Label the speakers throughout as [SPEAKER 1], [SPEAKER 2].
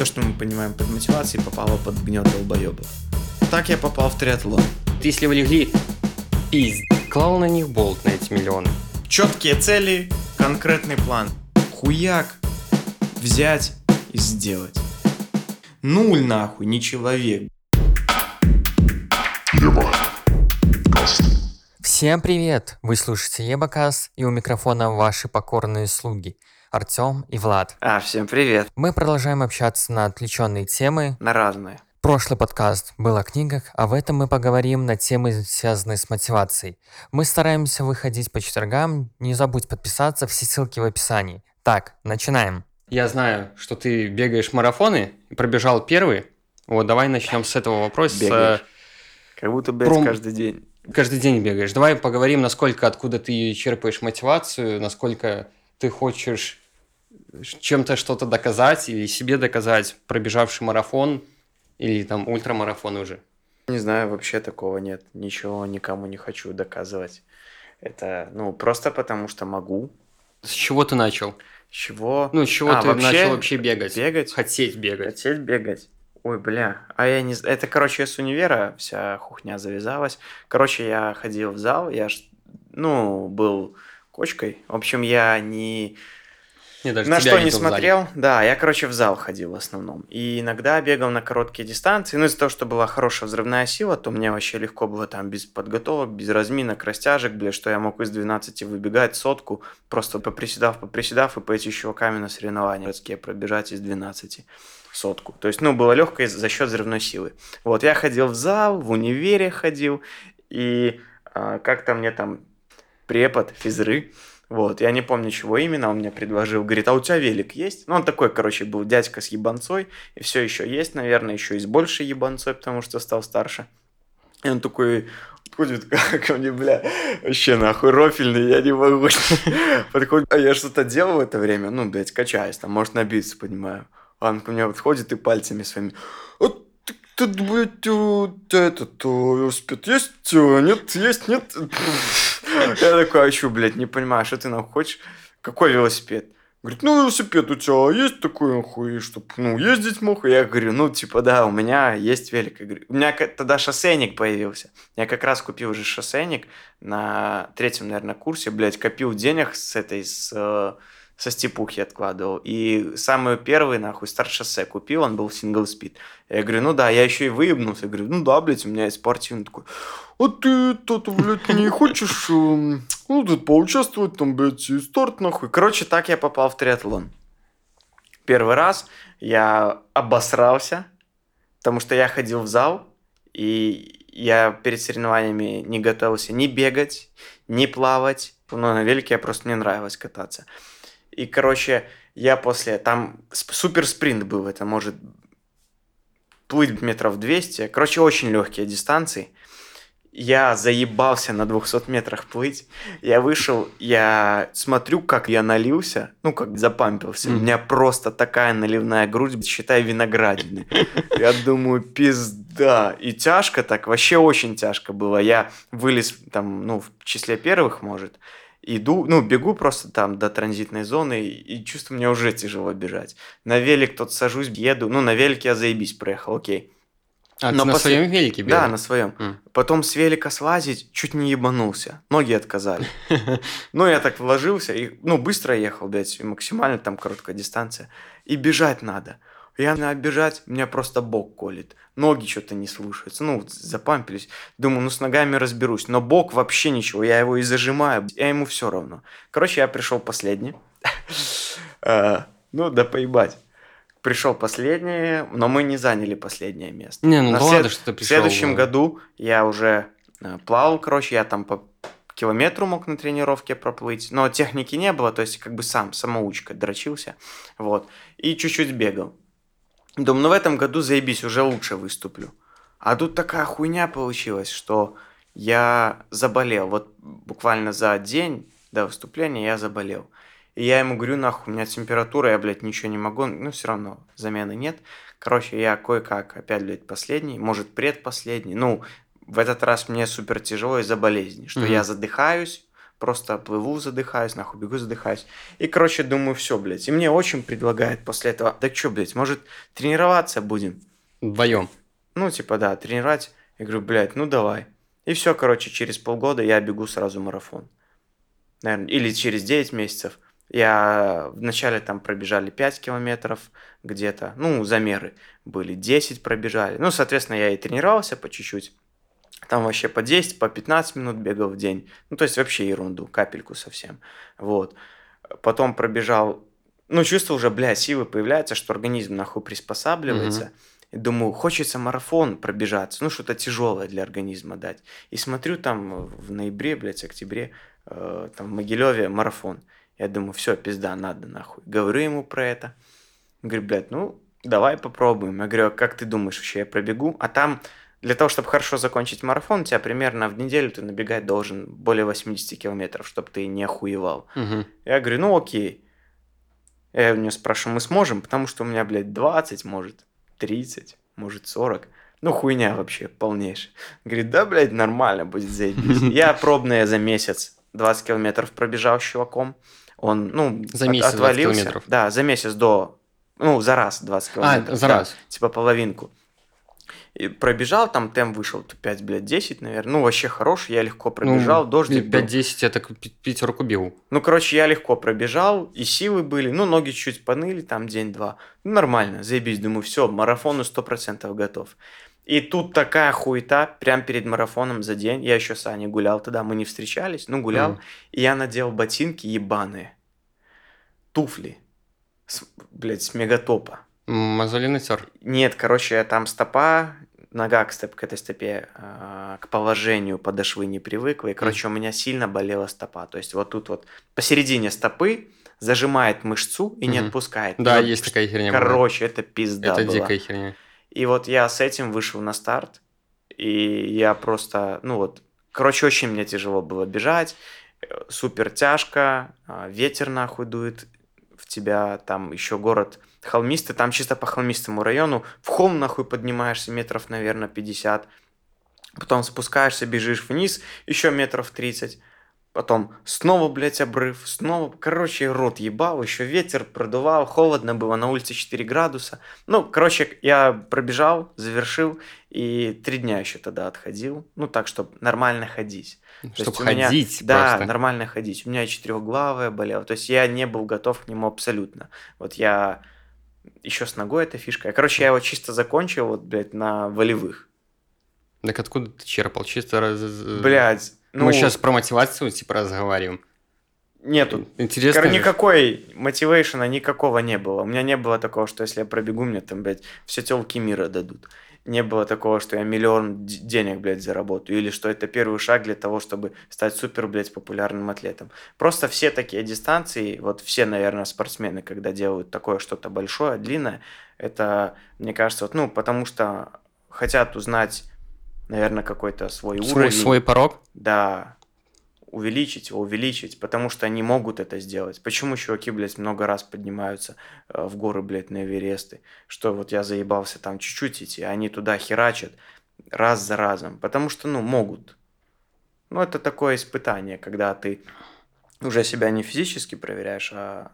[SPEAKER 1] то, что мы понимаем под мотивацией, попало под гнет долбоебов. Так я попал в триатлон.
[SPEAKER 2] Если вы легли, пиздец, клал на них болт на эти миллионы.
[SPEAKER 1] Четкие цели, конкретный план. Хуяк взять и сделать. Нуль нахуй, не человек.
[SPEAKER 2] Всем привет! Вы слушаете Ебакас, и у микрофона ваши покорные слуги Артем и Влад.
[SPEAKER 1] А, всем привет.
[SPEAKER 2] Мы продолжаем общаться на отвлеченные темы.
[SPEAKER 1] На разные.
[SPEAKER 2] Прошлый подкаст был о книгах, а в этом мы поговорим на темы, связанные с мотивацией. Мы стараемся выходить по четвергам, не забудь подписаться, все ссылки в описании. Так, начинаем. Я знаю, что ты бегаешь марафоны, пробежал первый. Вот, давай начнем с этого вопроса.
[SPEAKER 1] Бегаешь. Как будто, блядь,
[SPEAKER 2] Пром-
[SPEAKER 1] каждый день.
[SPEAKER 2] Каждый день бегаешь. Давай поговорим, насколько, откуда ты черпаешь мотивацию, насколько ты хочешь чем-то что-то доказать или себе доказать, пробежавший марафон или там ультрамарафон уже.
[SPEAKER 1] Не знаю, вообще такого нет. Ничего никому не хочу доказывать. Это, ну, просто потому что могу.
[SPEAKER 2] С чего ты начал?
[SPEAKER 1] С чего?
[SPEAKER 2] Ну, с чего
[SPEAKER 1] А,
[SPEAKER 2] ты
[SPEAKER 1] вообще
[SPEAKER 2] начал вообще бегать?
[SPEAKER 1] Бегать?
[SPEAKER 2] Хотеть бегать.
[SPEAKER 1] Хотеть бегать. Ой, бля, а я не... Это, короче, с универа вся хухня завязалась. Короче, я ходил в зал, я, ж, ну, был кочкой. В общем, я не...
[SPEAKER 2] Не, даже
[SPEAKER 1] на что не смотрел. Да, я, короче, в зал ходил в основном. И иногда бегал на короткие дистанции. Ну, из-за того, что была хорошая взрывная сила, то мне вообще легко было там без подготовок, без разминок, растяжек, бля, что я мог из 12 выбегать сотку, просто поприседав, поприседав и пойти чуваками на соревнования городские пробежать из 12 сотку. То есть, ну, было легко из- за счет взрывной силы. Вот, я ходил в зал, в универе ходил, и а, как-то мне там препод физры, вот, я не помню, чего именно, он мне предложил, говорит, а у тебя велик есть? Ну, он такой, короче, был дядька с ебанцой, и все еще есть, наверное, еще и с большей ебанцой, потому что стал старше. И он такой подходит ко мне, бля, вообще нахуй рофильный, я не могу. Подходит, а я что-то делал в это время, ну, блядь, качаюсь, там, может, набиться, понимаю. А он ко мне подходит и пальцами своими, а ты, э, у тебя этот, велосипед есть? Э, Нет, есть, нет? Я такой, а что, блядь, не понимаю, что ты нам хочешь? Какой велосипед? Говорит, ну, велосипед у тебя есть такой, нахуй, чтоб, ну, ездить мог? Я говорю, ну, типа, да, у меня есть велик. Я говорю, у меня тогда шоссейник появился. Я как раз купил уже шоссейник на третьем, наверное, курсе, блядь, копил денег с этой, с, э, со степухи откладывал. И самый первый, нахуй, старт шоссе купил, он был сингл спид. Я говорю, ну да, я еще и выебнулся. Я говорю, ну да, блядь, у меня есть спортивный такой. А ты, тут, блядь, не хочешь, эм, ну, тут поучаствовать, там, блядь, и старт, нахуй. Короче, так я попал в триатлон. Первый раз я обосрался, потому что я ходил в зал, и я перед соревнованиями не готовился ни бегать, ни плавать. Ну, на велике я просто мне нравилось кататься. И, короче, я после... Там супер спринт был, это может плыть метров 200. Короче, очень легкие дистанции. Я заебался на 200 метрах плыть. Я вышел, я смотрю, как я налился, ну, как запампился. У
[SPEAKER 2] Мгм.
[SPEAKER 1] меня просто такая наливная грудь, считай, виноградины. Я думаю, пизда. И тяжко так, вообще очень тяжко было. Я вылез там, ну, в числе первых, может, иду, ну, бегу просто там до транзитной зоны, и, чувствую, мне уже тяжело бежать. На велик тут сажусь, еду. Ну, на велике я заебись проехал, окей.
[SPEAKER 2] А,
[SPEAKER 1] Но
[SPEAKER 2] ты на
[SPEAKER 1] после-
[SPEAKER 2] своем велике бегал?
[SPEAKER 1] Да, на своем.
[SPEAKER 2] М.
[SPEAKER 1] Потом с велика слазить, чуть не ебанулся. Ноги отказали. Ну, я так вложился, и, ну, быстро ехал, блядь, максимально там короткая дистанция. И бежать надо. Я на бежать, меня просто бок колет. Ноги что-то не слушаются. Ну, запампились. Думаю, ну, с ногами разберусь. Но бок вообще ничего. Я его и зажимаю. Я ему все равно. Короче, я пришел последний. А, Ну, да поебать. Пришел последний, но мы не заняли последнее место.
[SPEAKER 2] Не, ну ладно, что ты
[SPEAKER 1] В
[SPEAKER 2] пришел.
[SPEAKER 1] следующем году я уже э, плавал, короче, я там по километру мог на тренировке проплыть, но техники не было, то есть как бы сам, самоучка, дрочился, вот, и чуть-чуть бегал. Думаю, ну в этом году заебись, уже лучше выступлю. А тут такая хуйня получилась, что я заболел, вот буквально за день до выступления я заболел. И я ему говорю, нахуй, у меня температура, я, блядь, ничего не могу, ну, все равно замены нет. Короче, я кое-как, опять, блядь, последний, может, предпоследний. Ну, в этот раз мне супер тяжело из-за болезни, что
[SPEAKER 2] Мгм.
[SPEAKER 1] я задыхаюсь, Просто плыву, задыхаюсь, нахуй бегу, задыхаюсь. И, короче, думаю, все, блядь. И мне очень предлагает после этого, да что, блядь, может, тренироваться будем?
[SPEAKER 2] Вдвоем.
[SPEAKER 1] Ну, типа, да, тренировать. Я говорю, блядь, ну давай. И все, короче, через полгода я бегу сразу марафон. Наверное, или через 9 месяцев. Я вначале там пробежали 5 километров где-то, ну, замеры были, 10 пробежали. Ну, соответственно, я и тренировался по чуть-чуть. Там вообще по 10, по 15 минут бегал в день. Ну, то есть вообще ерунду, капельку совсем. Вот. Потом пробежал, ну, чувство уже, бля, силы появляются, что организм нахуй приспосабливается.
[SPEAKER 2] Мгм.
[SPEAKER 1] И думаю, хочется марафон пробежаться, ну, что-то тяжелое для организма дать. И смотрю там в ноябре, блядь, октябре, э, там в Могилеве марафон. Я думаю, все, пизда, надо нахуй. Говорю ему про это. Он говорит, блядь, ну, давай попробуем. Я говорю, а как ты думаешь, вообще я пробегу? А там для того, чтобы хорошо закончить марафон, у тебя примерно в неделю ты набегать должен более 80 километров, чтобы ты не охуевал.
[SPEAKER 2] Мгм.
[SPEAKER 1] Я говорю, ну окей. Я у него спрашиваю, мы сможем? Потому что у меня, блядь, 20, может, 30, может, 40. Ну, хуйня вообще полнейшая. Говорит, да, блядь, нормально будет заебись. Я пробные за месяц 20 километров пробежал с чуваком. Он, ну,
[SPEAKER 2] За
[SPEAKER 1] от-
[SPEAKER 2] месяц 20
[SPEAKER 1] отвалился.
[SPEAKER 2] километров?
[SPEAKER 1] Да, за месяц до, ну, за раз 20 километров.
[SPEAKER 2] А, за
[SPEAKER 1] да,
[SPEAKER 2] раз.
[SPEAKER 1] Типа половинку. И пробежал, там темп вышел 5, блядь, 10, наверное. Ну, вообще хороший, я легко пробежал,
[SPEAKER 2] Ну,
[SPEAKER 1] дождик был.
[SPEAKER 2] 5-10 я так пятерку бил.
[SPEAKER 1] Ну, короче, я легко пробежал, и силы были, ну, ноги чуть поныли, там день-два. Ну, нормально, заебись, думаю, все, марафону 100% готов. И тут такая хуета, прям перед марафоном за день, я еще с Аней гулял тогда, мы не встречались, ну, гулял,
[SPEAKER 2] Мгм.
[SPEAKER 1] и я надел ботинки ебаные, туфли, с, блядь, с мегатопа.
[SPEAKER 2] Мозоли натер.
[SPEAKER 1] Нет, короче, там стопа, нога к, стоп, к этой стопе, а, к положению подошвы не привыкла. И, короче, у меня сильно болела стопа. То есть вот тут вот посередине стопы зажимает мышцу и не
[SPEAKER 2] Мгм.
[SPEAKER 1] отпускает.
[SPEAKER 2] Да,
[SPEAKER 1] вот,
[SPEAKER 2] есть такая херня.
[SPEAKER 1] Короче, это пизда
[SPEAKER 2] Это
[SPEAKER 1] была.
[SPEAKER 2] дикая херня.
[SPEAKER 1] И вот я с этим вышел на старт, и я просто, ну вот, короче, очень мне тяжело было бежать, э, супер тяжко, а, ветер нахуй дует в тебя, там еще город холмистый, там чисто по холмистому району, в холм нахуй поднимаешься метров, наверное, 50, потом спускаешься, бежишь вниз, еще метров 30, потом снова, блядь, обрыв, снова, короче, рот ебал, еще ветер продувал, холодно было, на улице 4 градуса, ну, короче, я пробежал, завершил, и три дня еще тогда отходил. Ну, так, чтобы нормально ходить. То
[SPEAKER 2] Чтобы
[SPEAKER 1] у меня-
[SPEAKER 2] ходить
[SPEAKER 1] Да,
[SPEAKER 2] просто.
[SPEAKER 1] нормально ходить. У меня четырехглавая болела. То есть я не был готов к нему абсолютно. Вот я еще с ногой эта фишка. Короче, я его чисто закончил, вот, блядь, на волевых.
[SPEAKER 2] Так откуда ты черпал? Чисто раз...
[SPEAKER 1] Блядь, ну,
[SPEAKER 2] Мы сейчас про мотивацию типа разговариваем.
[SPEAKER 1] нету.
[SPEAKER 2] Интересно.
[SPEAKER 1] Кор-
[SPEAKER 2] же.
[SPEAKER 1] никакой мотивейшена никакого не было. У меня не было такого, что если я пробегу, мне там, блядь, все телки мира дадут. Не было такого, что я миллион денег, блядь, заработаю. Или что это первый шаг для того, чтобы стать супер, блядь, популярным атлетом. Просто все такие дистанции, вот все, наверное, спортсмены, когда делают такое что-то большое, длинное, это, мне кажется, вот, ну, потому что хотят узнать, наверное, какой-то свой,
[SPEAKER 2] свой,
[SPEAKER 1] уровень.
[SPEAKER 2] свой порог.
[SPEAKER 1] Да, увеличить увеличить, потому что они могут это сделать. Почему чуваки, блядь, много раз поднимаются э, в горы, блядь, на Эвересты? Что вот я заебался там чуть-чуть идти, а они туда херачат раз за разом. Потому что, ну, могут. Ну, это такое испытание, когда ты уже себя не физически проверяешь, а...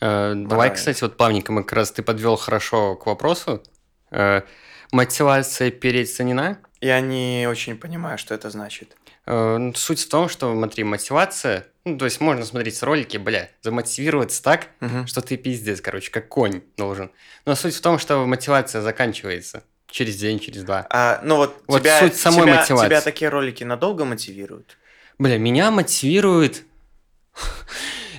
[SPEAKER 2] Э, давай, кстати, вот плавненько мы как раз ты подвел хорошо к вопросу. Э, мотивация переоценена.
[SPEAKER 1] Я не очень понимаю, что это значит.
[SPEAKER 2] Э, ну, Суть в том, что, смотри, мотивация, ну, то есть можно смотреть ролики, бля, замотивироваться так,
[SPEAKER 1] Мгм.
[SPEAKER 2] что ты пиздец, короче, как конь должен. Но суть в том, что мотивация заканчивается через день, через два.
[SPEAKER 1] А, ну вот,
[SPEAKER 2] Вот
[SPEAKER 1] тебя,
[SPEAKER 2] суть самой
[SPEAKER 1] тебя,
[SPEAKER 2] мотивации.
[SPEAKER 1] тебя такие ролики надолго мотивируют?
[SPEAKER 2] Бля, меня мотивирует,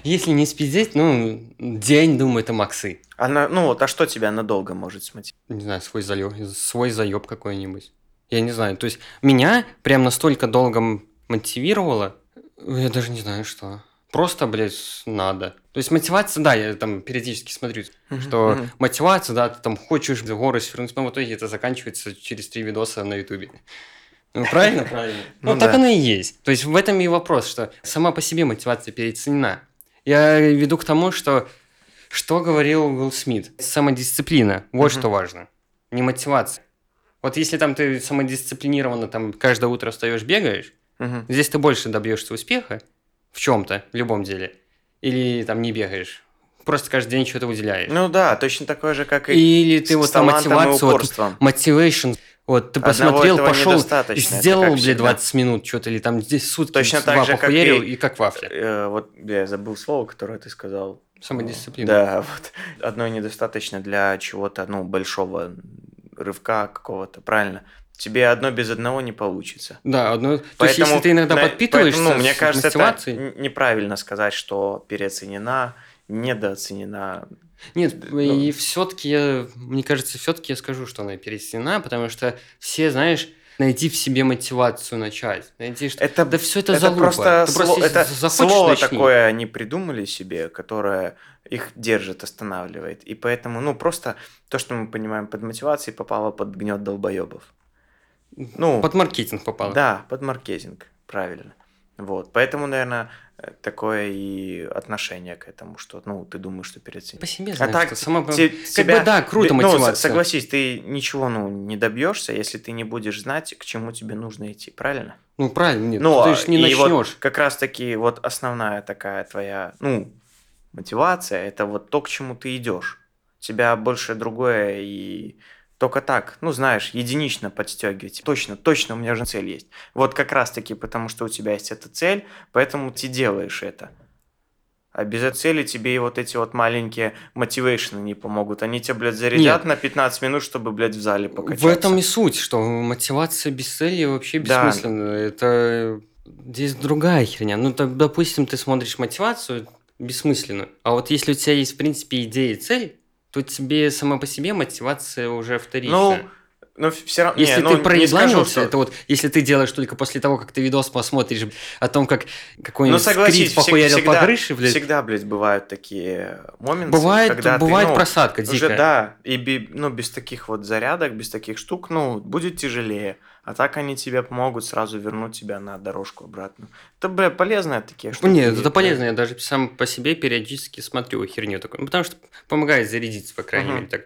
[SPEAKER 2] если не спиздеть, ну, день, думаю, это максы.
[SPEAKER 1] А на- ну вот, а что тебя надолго может смотивировать?
[SPEAKER 2] Не знаю, свой заеб, свой заеб какой-нибудь. Я не знаю, то есть меня прям настолько долго мотивировало, я даже не знаю, что. Просто, блядь, надо. То есть мотивация, да, я там периодически смотрю, что
[SPEAKER 1] Мгм.
[SPEAKER 2] мотивация, да, ты там хочешь в горы свернуть, но в итоге это заканчивается через три видоса на ютубе. Ну, правильно? Правильно. Ну,
[SPEAKER 1] Ну
[SPEAKER 2] так оно и есть. То есть в этом и вопрос, что сама по себе мотивация переоценена. Я веду к тому, что что говорил Уилл Смит? Самодисциплина. Вот что важно. Не мотивация. Вот если там ты самодисциплинированно там каждое утро встаешь, бегаешь,
[SPEAKER 1] Мгм.
[SPEAKER 2] Здесь ты больше добьешься успеха в чем-то, в любом деле. Или там не бегаешь. Просто каждый день что-то выделяешь.
[SPEAKER 1] Ну да, точно такое же, как и
[SPEAKER 2] Или ты вот
[SPEAKER 1] и
[SPEAKER 2] мотивацию, вот, вот ты посмотрел, пошел, сделал,
[SPEAKER 1] как всегда.
[SPEAKER 2] 20 минут что-то, или там здесь сутки
[SPEAKER 1] Точно так
[SPEAKER 2] два
[SPEAKER 1] же, как
[SPEAKER 2] похуярил,
[SPEAKER 1] и-
[SPEAKER 2] и как вафля.
[SPEAKER 1] Э, вот бля, я забыл слово, которое ты сказал.
[SPEAKER 2] Самодисциплина.
[SPEAKER 1] Да, вот. Одной недостаточно для чего-то, ну, большого рывка какого-то, правильно? Тебе одно без одного не получится.
[SPEAKER 2] Да, одно... то есть если ты иногда
[SPEAKER 1] на-
[SPEAKER 2] подпитываешься
[SPEAKER 1] поэтому, ну, мне кажется, это неправильно сказать, что переоценена, недооценена.
[SPEAKER 2] Нет,
[SPEAKER 1] ну-
[SPEAKER 2] и все-таки, мне кажется, все-таки я скажу, что она переоценена, потому что все, знаешь, найти в себе мотивацию начать. Найти, что...
[SPEAKER 1] Это,
[SPEAKER 2] да все это,
[SPEAKER 1] это
[SPEAKER 2] залупа.
[SPEAKER 1] просто,
[SPEAKER 2] Ты
[SPEAKER 1] сло- это
[SPEAKER 2] захочешь,
[SPEAKER 1] слово
[SPEAKER 2] начни.
[SPEAKER 1] такое они придумали себе, которое их держит, останавливает. И поэтому, ну, просто то, что мы понимаем под мотивацией, попало под гнет долбоебов. Ну,
[SPEAKER 2] Под маркетинг попало.
[SPEAKER 1] Да, под маркетинг, правильно. Вот, поэтому, наверное, такое и отношение к этому, что, ну, ты думаешь, что переоценил.
[SPEAKER 2] По себе
[SPEAKER 1] А
[SPEAKER 2] знаешь,
[SPEAKER 1] так,
[SPEAKER 2] что сама...
[SPEAKER 1] те-
[SPEAKER 2] Как
[SPEAKER 1] тебя-
[SPEAKER 2] бы да, круто
[SPEAKER 1] ну,
[SPEAKER 2] мотивация.
[SPEAKER 1] согласись, ты ничего, ну, не добьешься, если ты не будешь знать, к чему тебе нужно идти, правильно?
[SPEAKER 2] Ну, правильно, нет,
[SPEAKER 1] ну,
[SPEAKER 2] ты
[SPEAKER 1] а-
[SPEAKER 2] же не
[SPEAKER 1] и вот
[SPEAKER 2] начнешь.
[SPEAKER 1] как раз-таки вот основная такая твоя, ну, мотивация, это вот то, к чему ты идешь. Тебя больше другое и только так, ну, знаешь, единично подстегивать. Точно, точно, у меня же цель есть. Вот как раз-таки потому, что у тебя есть эта цель, поэтому ты делаешь это. А без этой цели тебе и вот эти вот маленькие мотивейшены не помогут. Они тебя, блядь, зарядят
[SPEAKER 2] Нет.
[SPEAKER 1] на 15 минут, чтобы, блядь, в зале покачаться.
[SPEAKER 2] В этом и суть, что мотивация без цели вообще
[SPEAKER 1] Да.
[SPEAKER 2] бессмысленна. Это здесь другая херня. Ну, так, допустим, ты смотришь мотивацию бессмысленную, а вот если у тебя есть, в принципе, идея и цель, то тебе сама по себе мотивация уже
[SPEAKER 1] Ну,
[SPEAKER 2] вторичная.
[SPEAKER 1] но все равно...
[SPEAKER 2] Если
[SPEAKER 1] не,
[SPEAKER 2] ты
[SPEAKER 1] ну,
[SPEAKER 2] проебанился,
[SPEAKER 1] что...
[SPEAKER 2] это вот, если ты делаешь только после того, как ты видос посмотришь о том, как какой-нибудь
[SPEAKER 1] Ну,
[SPEAKER 2] скрит похуярил
[SPEAKER 1] всегда-
[SPEAKER 2] по крыше, блядь.
[SPEAKER 1] Всегда, блядь, бывают такие моменты,
[SPEAKER 2] Бывает,
[SPEAKER 1] когда
[SPEAKER 2] бывает
[SPEAKER 1] ты, ну,
[SPEAKER 2] просадка
[SPEAKER 1] уже,
[SPEAKER 2] дикая.
[SPEAKER 1] да, и ну, без таких вот зарядок, без таких штук, ну, будет тяжелее. А так они тебе помогут сразу вернуть тебя на дорожку обратно. Это, бля, полезно такие штуки.
[SPEAKER 2] Нет, это полезно. Я даже сам по себе периодически смотрю херню такую. Ну, потому что помогает зарядиться, по крайней
[SPEAKER 1] Мгм.
[SPEAKER 2] мере, так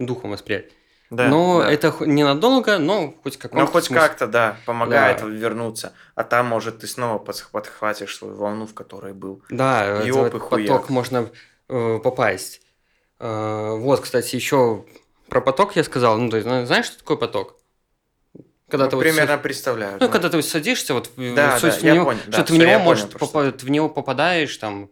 [SPEAKER 2] духом восприять.
[SPEAKER 1] Да,
[SPEAKER 2] но
[SPEAKER 1] да.
[SPEAKER 2] это ненадолго, но хоть какой-то
[SPEAKER 1] Ну, хоть
[SPEAKER 2] смысл.
[SPEAKER 1] как-то, да, помогает
[SPEAKER 2] Да.
[SPEAKER 1] вернуться. А там, может, ты снова подх- подхватишь свою волну, в которой был.
[SPEAKER 2] Да,
[SPEAKER 1] И
[SPEAKER 2] этот
[SPEAKER 1] хуяк.
[SPEAKER 2] поток можно э, попасть. Э, вот, кстати, еще про поток я сказал. Ну, то есть, ну, знаешь, что такое поток? Когда
[SPEAKER 1] Ну,
[SPEAKER 2] ты вот
[SPEAKER 1] примерно
[SPEAKER 2] сад-
[SPEAKER 1] представляю.
[SPEAKER 2] Ну,
[SPEAKER 1] знаю.
[SPEAKER 2] когда ты садишься, вот в-
[SPEAKER 1] Да,
[SPEAKER 2] в-
[SPEAKER 1] да,
[SPEAKER 2] в него-
[SPEAKER 1] понял,
[SPEAKER 2] что
[SPEAKER 1] да,
[SPEAKER 2] ты в него
[SPEAKER 1] я
[SPEAKER 2] можешь
[SPEAKER 1] понял, про что.
[SPEAKER 2] попа- ты в него попадаешь там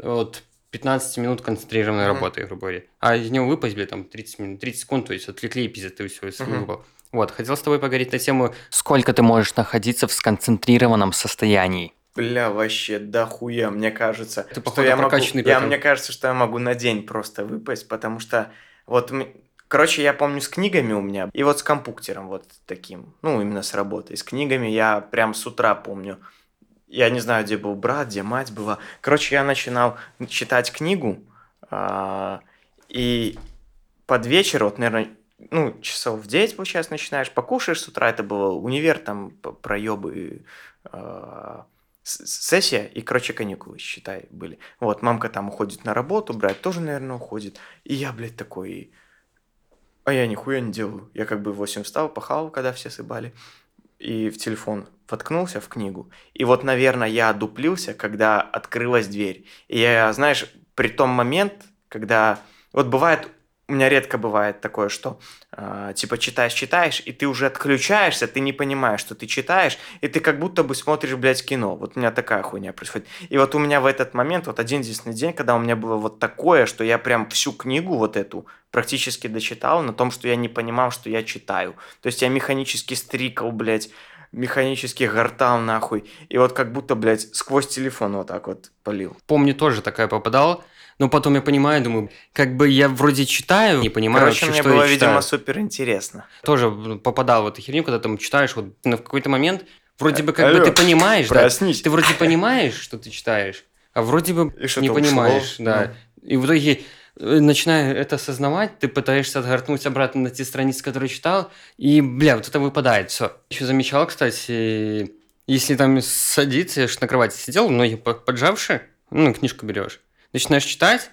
[SPEAKER 2] от 15 минут концентрированной
[SPEAKER 1] Мгм.
[SPEAKER 2] работы, грубо говоря. А из него выпасть, блядь, там 30 минут, 30 секунд, то есть отвлекли и пиздец, ты все
[SPEAKER 1] Мгм.
[SPEAKER 2] Вот, хотел с тобой поговорить на тему, сколько ты можешь находиться в сконцентрированном состоянии.
[SPEAKER 1] Бля, вообще, да хуя, мне кажется.
[SPEAKER 2] Ты,
[SPEAKER 1] что
[SPEAKER 2] походу,
[SPEAKER 1] я могу, я, мне кажется, что я могу на день просто выпасть, потому что вот, короче, я помню с книгами у меня, и вот с компьютером вот таким, ну, именно с работой. С книгами я прям с утра помню. Я не знаю, где был брат, где мать была. Короче, я начинал читать книгу, а, и под вечер, вот, наверное, ну, часов в 9, получается, начинаешь, покушаешь с утра, это было универ, там, проебы, а, сессия и, короче, каникулы, считай, были. Вот, мамка там уходит на работу, брат тоже, наверное, уходит. И я, блядь, такой, а я нихуя не делаю. Я как бы в 8 встал, пахал, когда все сыбали, и в телефон воткнулся в книгу. И вот, наверное, я дуплился, когда открылась дверь. И я, знаешь, при том момент, когда... Вот бывает, у меня редко бывает такое, что а, типа читаешь, читаешь, и ты уже отключаешься, ты не понимаешь, что ты читаешь, и ты как будто бы смотришь, блядь, кино. Вот у меня такая хуйня происходит. И вот у меня в этот момент, вот один единственный день, когда у меня было вот такое, что я прям всю книгу вот эту практически дочитал на том, что я не понимал, что я читаю. То есть я механически стрикал, блядь, механически гортал нахуй. И вот как будто, блядь, сквозь телефон вот так вот полил.
[SPEAKER 2] Помню, тоже такая попадал, но потом я понимаю, думаю, как бы я вроде читаю, не понимаю
[SPEAKER 1] Короче,
[SPEAKER 2] вообще,
[SPEAKER 1] мне
[SPEAKER 2] что
[SPEAKER 1] было,
[SPEAKER 2] я читаю.
[SPEAKER 1] видимо, супер интересно.
[SPEAKER 2] Тоже попадал в эту херню, когда там читаешь, вот ну, в какой-то момент вроде бы как бы
[SPEAKER 1] Алло,
[SPEAKER 2] ты понимаешь, да,
[SPEAKER 1] Проснись.
[SPEAKER 2] ты вроде понимаешь, что ты читаешь, а вроде бы не
[SPEAKER 1] ушло,
[SPEAKER 2] понимаешь, да.
[SPEAKER 1] ну.
[SPEAKER 2] И в итоге, э, начиная это осознавать, ты пытаешься отгорнуть обратно на те страницы, которые читал, и, бля, вот это выпадает, все. Еще замечал, кстати, если там садиться, я ж на кровати сидел, ноги по- поджавши, ну, книжку берешь, начинаешь читать,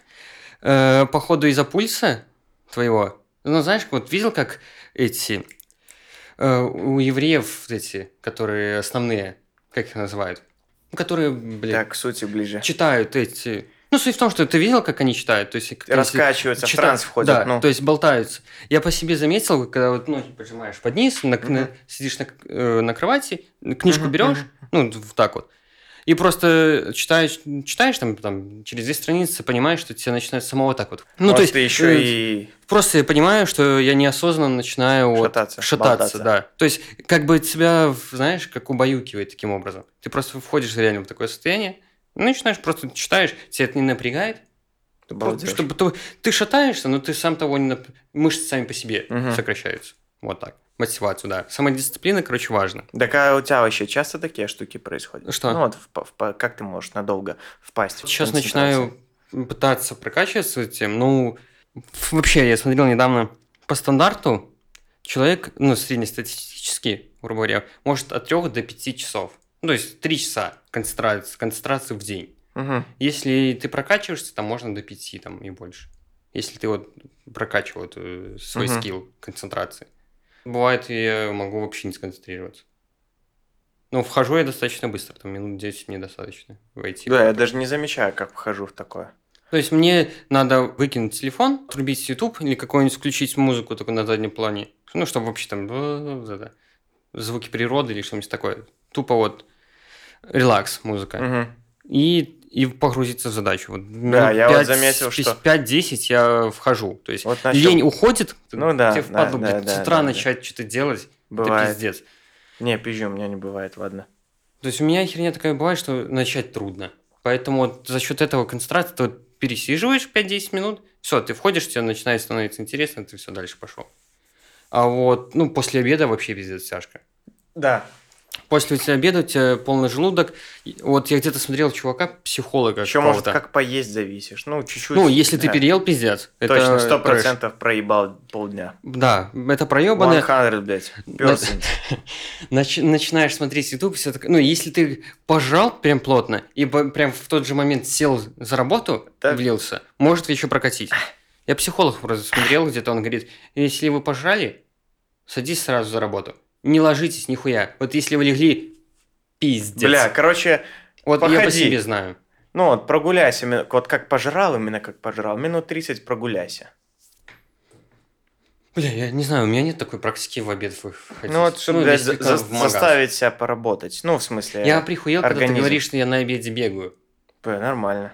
[SPEAKER 2] э, походу из-за пульса твоего, ну, знаешь, вот видел, как эти э, у евреев эти, которые основные, как их называют, Ну, которые, блин,
[SPEAKER 1] Так, к сути ближе.
[SPEAKER 2] читают эти... Ну, суть в том, что ты видел, как они читают? То есть, как
[SPEAKER 1] Раскачиваются, в
[SPEAKER 2] читают-
[SPEAKER 1] транс входят.
[SPEAKER 2] Да,
[SPEAKER 1] ну.
[SPEAKER 2] то есть болтаются. Я по себе заметил, когда вот ноги поджимаешь под низ, на- на-
[SPEAKER 1] Мгм.
[SPEAKER 2] сидишь на, э, на кровати, книжку
[SPEAKER 1] Мгм,
[SPEAKER 2] берешь, ну, вот так вот, и просто читаешь, читаешь там, там через две страницы, понимаешь, что тебе начинает самого так вот. Ну, то
[SPEAKER 1] Может,
[SPEAKER 2] есть,
[SPEAKER 1] ты еще
[SPEAKER 2] э,
[SPEAKER 1] и...
[SPEAKER 2] Просто я понимаю, что я неосознанно начинаю вот
[SPEAKER 1] Шататься,
[SPEAKER 2] шататься,
[SPEAKER 1] болтаться.
[SPEAKER 2] да. То есть, как бы тебя, знаешь, как убаюкивает таким образом. Ты просто входишь реально в такое состояние, ну, начинаешь просто читаешь, тебя это не напрягает. Чтобы ты, ты шатаешься, но ты сам того не... нап- Мышцы сами по себе
[SPEAKER 1] Мгм.
[SPEAKER 2] сокращаются. Вот так. Мотивацию, да. Самодисциплина, короче, важно.
[SPEAKER 1] Так а у тебя вообще часто такие штуки происходят?
[SPEAKER 2] Что?
[SPEAKER 1] Ну вот, в- в- как ты можешь надолго впасть в
[SPEAKER 2] Сейчас начинаю пытаться прокачиваться этим. Ну, вообще, я смотрел недавно по стандарту, человек, ну, среднестатистически, грубо говоря, может от 3 до 5 часов. Ну, то есть 3 часа концентрации, концентрации в день.
[SPEAKER 1] Мгм.
[SPEAKER 2] Если ты прокачиваешься, там можно до 5 там, и больше. Если ты вот прокачивал э, свой
[SPEAKER 1] Мгм.
[SPEAKER 2] скилл концентрации. Бывает, я могу вообще не сконцентрироваться. Но вхожу я достаточно быстро, там минут 10 мне достаточно войти.
[SPEAKER 1] Да, я даже не замечаю, как вхожу в такое.
[SPEAKER 2] То есть мне надо выкинуть телефон, отрубить YouTube или какую-нибудь включить музыку только на заднем плане. Ну, чтобы вообще там звуки природы или что-нибудь такое. Тупо вот релакс музыка.
[SPEAKER 1] Мгм.
[SPEAKER 2] И, и погрузиться в задачу. Вот
[SPEAKER 1] Да, я вот заметил, что-
[SPEAKER 2] 5-10 я вхожу. То есть
[SPEAKER 1] Вот начал-
[SPEAKER 2] лень уходит,
[SPEAKER 1] Ну да,
[SPEAKER 2] тебе
[SPEAKER 1] да,
[SPEAKER 2] впадло,
[SPEAKER 1] да,
[SPEAKER 2] блядь,
[SPEAKER 1] да,
[SPEAKER 2] с утра
[SPEAKER 1] да, да.
[SPEAKER 2] начать что-то делать,
[SPEAKER 1] Бывает.
[SPEAKER 2] это пиздец.
[SPEAKER 1] Не, пизжу, у меня не бывает, ладно.
[SPEAKER 2] То есть у меня херня такая бывает, что начать трудно. Поэтому вот за счет этого концентрации ты вот пересиживаешь 5-10 минут, все, ты входишь, тебе начинает становиться интересно, ты все дальше пошел. А вот, ну, после обеда вообще пиздец тяжко.
[SPEAKER 1] Да.
[SPEAKER 2] После обеда, у тебя полный желудок. Вот я где-то смотрел чувака, психолога
[SPEAKER 1] Еще, может, как поесть зависишь. Ну, чуть-чуть.
[SPEAKER 2] Ну, если ты
[SPEAKER 1] да.
[SPEAKER 2] переел, пиздец.
[SPEAKER 1] Точно, сто процентов проебал полдня.
[SPEAKER 2] Да, это проебанное.
[SPEAKER 1] 100, блядь.
[SPEAKER 2] Нач- начинаешь смотреть YouTube, все так... Ну, если ты пожал прям плотно и прям в тот же момент сел за работу,
[SPEAKER 1] Так.
[SPEAKER 2] влился, может еще прокатить. Я психолог просто смотрел где-то, он говорит, если вы пожрали, садись сразу за работу. Не ложитесь нихуя. Вот если вы легли, пиздец.
[SPEAKER 1] Бля, короче,
[SPEAKER 2] вот я по
[SPEAKER 1] походи.
[SPEAKER 2] себе знаю.
[SPEAKER 1] ну вот прогуляйся, вот как пожрал, именно как пожрал, минут 30 прогуляйся.
[SPEAKER 2] Бля, я не знаю, у меня нет такой практики в обед выходить.
[SPEAKER 1] Ну вот, чтобы, блядь,
[SPEAKER 2] если
[SPEAKER 1] за- заставить себя поработать. Ну, в смысле,
[SPEAKER 2] Я прихуел, когда ты
[SPEAKER 1] организм.
[SPEAKER 2] говоришь, что я на обеде бегаю.
[SPEAKER 1] Бля, нормально.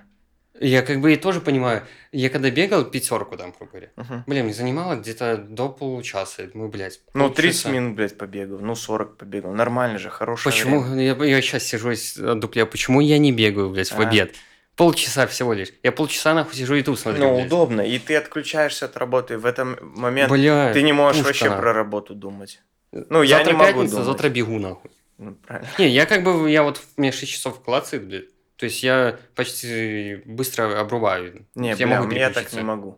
[SPEAKER 2] Я как бы и тоже понимаю. Я когда бегал пятерку там, грубо говоря,
[SPEAKER 1] Мгм.
[SPEAKER 2] Блин, мне занимало где-то до получаса. Я думаю, блядь.
[SPEAKER 1] Ну,
[SPEAKER 2] полчаса.
[SPEAKER 1] 30 минут, блядь, побегал, ну, 40 побегал. Нормально же, хорошее
[SPEAKER 2] Почему?
[SPEAKER 1] время.
[SPEAKER 2] Я, сейчас сижу и с- дуплю. Почему я не бегаю, блядь, в
[SPEAKER 1] А.
[SPEAKER 2] обед? Полчаса всего лишь. Я полчаса нахуй сижу YouTube смотрю,
[SPEAKER 1] Ну,
[SPEAKER 2] блядь.
[SPEAKER 1] удобно, и ты отключаешься от работы. В этом момент
[SPEAKER 2] Бля,
[SPEAKER 1] ты не можешь
[SPEAKER 2] пушка,
[SPEAKER 1] вообще про работу думать. Ну, я
[SPEAKER 2] завтра
[SPEAKER 1] не могу
[SPEAKER 2] пятница,
[SPEAKER 1] думать.
[SPEAKER 2] завтра бегу, нахуй.
[SPEAKER 1] Ну, правильно.
[SPEAKER 2] Не, я как бы, я вот, у меня 6 часов клацает, блядь. То есть я почти быстро обрубаю.
[SPEAKER 1] Не,
[SPEAKER 2] я
[SPEAKER 1] бля,
[SPEAKER 2] могу
[SPEAKER 1] я так не могу.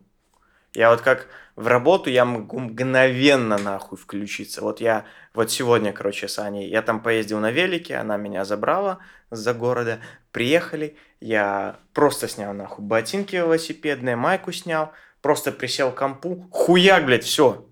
[SPEAKER 1] Я вот как в работу, я могу мгновенно нахуй включиться. Вот я, вот сегодня, короче, с Аней, я там поездил на велике, она меня забрала за города, приехали, я просто снял нахуй ботинки велосипедные, майку снял, просто присел к компу, хуяк, блядь, все.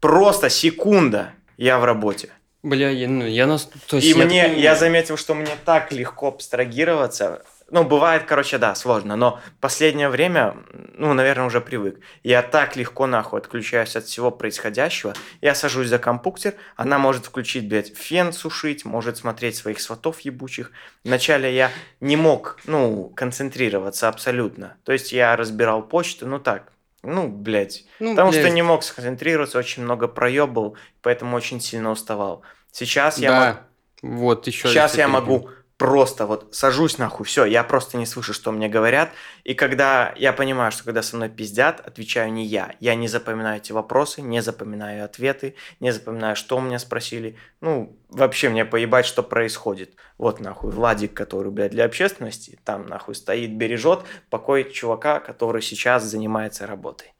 [SPEAKER 1] Просто секунда, я в работе.
[SPEAKER 2] Бля, я, ну, я нас... То есть
[SPEAKER 1] И
[SPEAKER 2] я
[SPEAKER 1] мне,
[SPEAKER 2] такой-
[SPEAKER 1] я заметил, что мне так легко абстрагироваться. Ну, бывает, короче, да, сложно, но последнее время, ну, наверное, уже привык. Я так легко, нахуй, отключаюсь от всего происходящего. Я сажусь за компьютер, она может включить, блядь, фен сушить, может смотреть своих сватов ебучих. Вначале я не мог, ну, концентрироваться абсолютно. То есть я разбирал почту, ну, так, ну, блядь,
[SPEAKER 2] Ну,
[SPEAKER 1] Потому что
[SPEAKER 2] блядь,
[SPEAKER 1] не мог сконцентрироваться, очень много проебал, поэтому очень сильно уставал. Сейчас я, мог-
[SPEAKER 2] Да, вот еще...
[SPEAKER 1] сейчас я могу просто вот сажусь нахуй, все, я просто не слышу, что мне говорят. И когда я понимаю, что когда со мной пиздят, отвечаю не я. Я не запоминаю эти вопросы, не запоминаю ответы, не запоминаю, что у меня спросили. Ну, вообще мне поебать, что происходит. Вот нахуй Владик, который, блядь, для общественности, там нахуй стоит, бережет покой чувака, который сейчас занимается работой.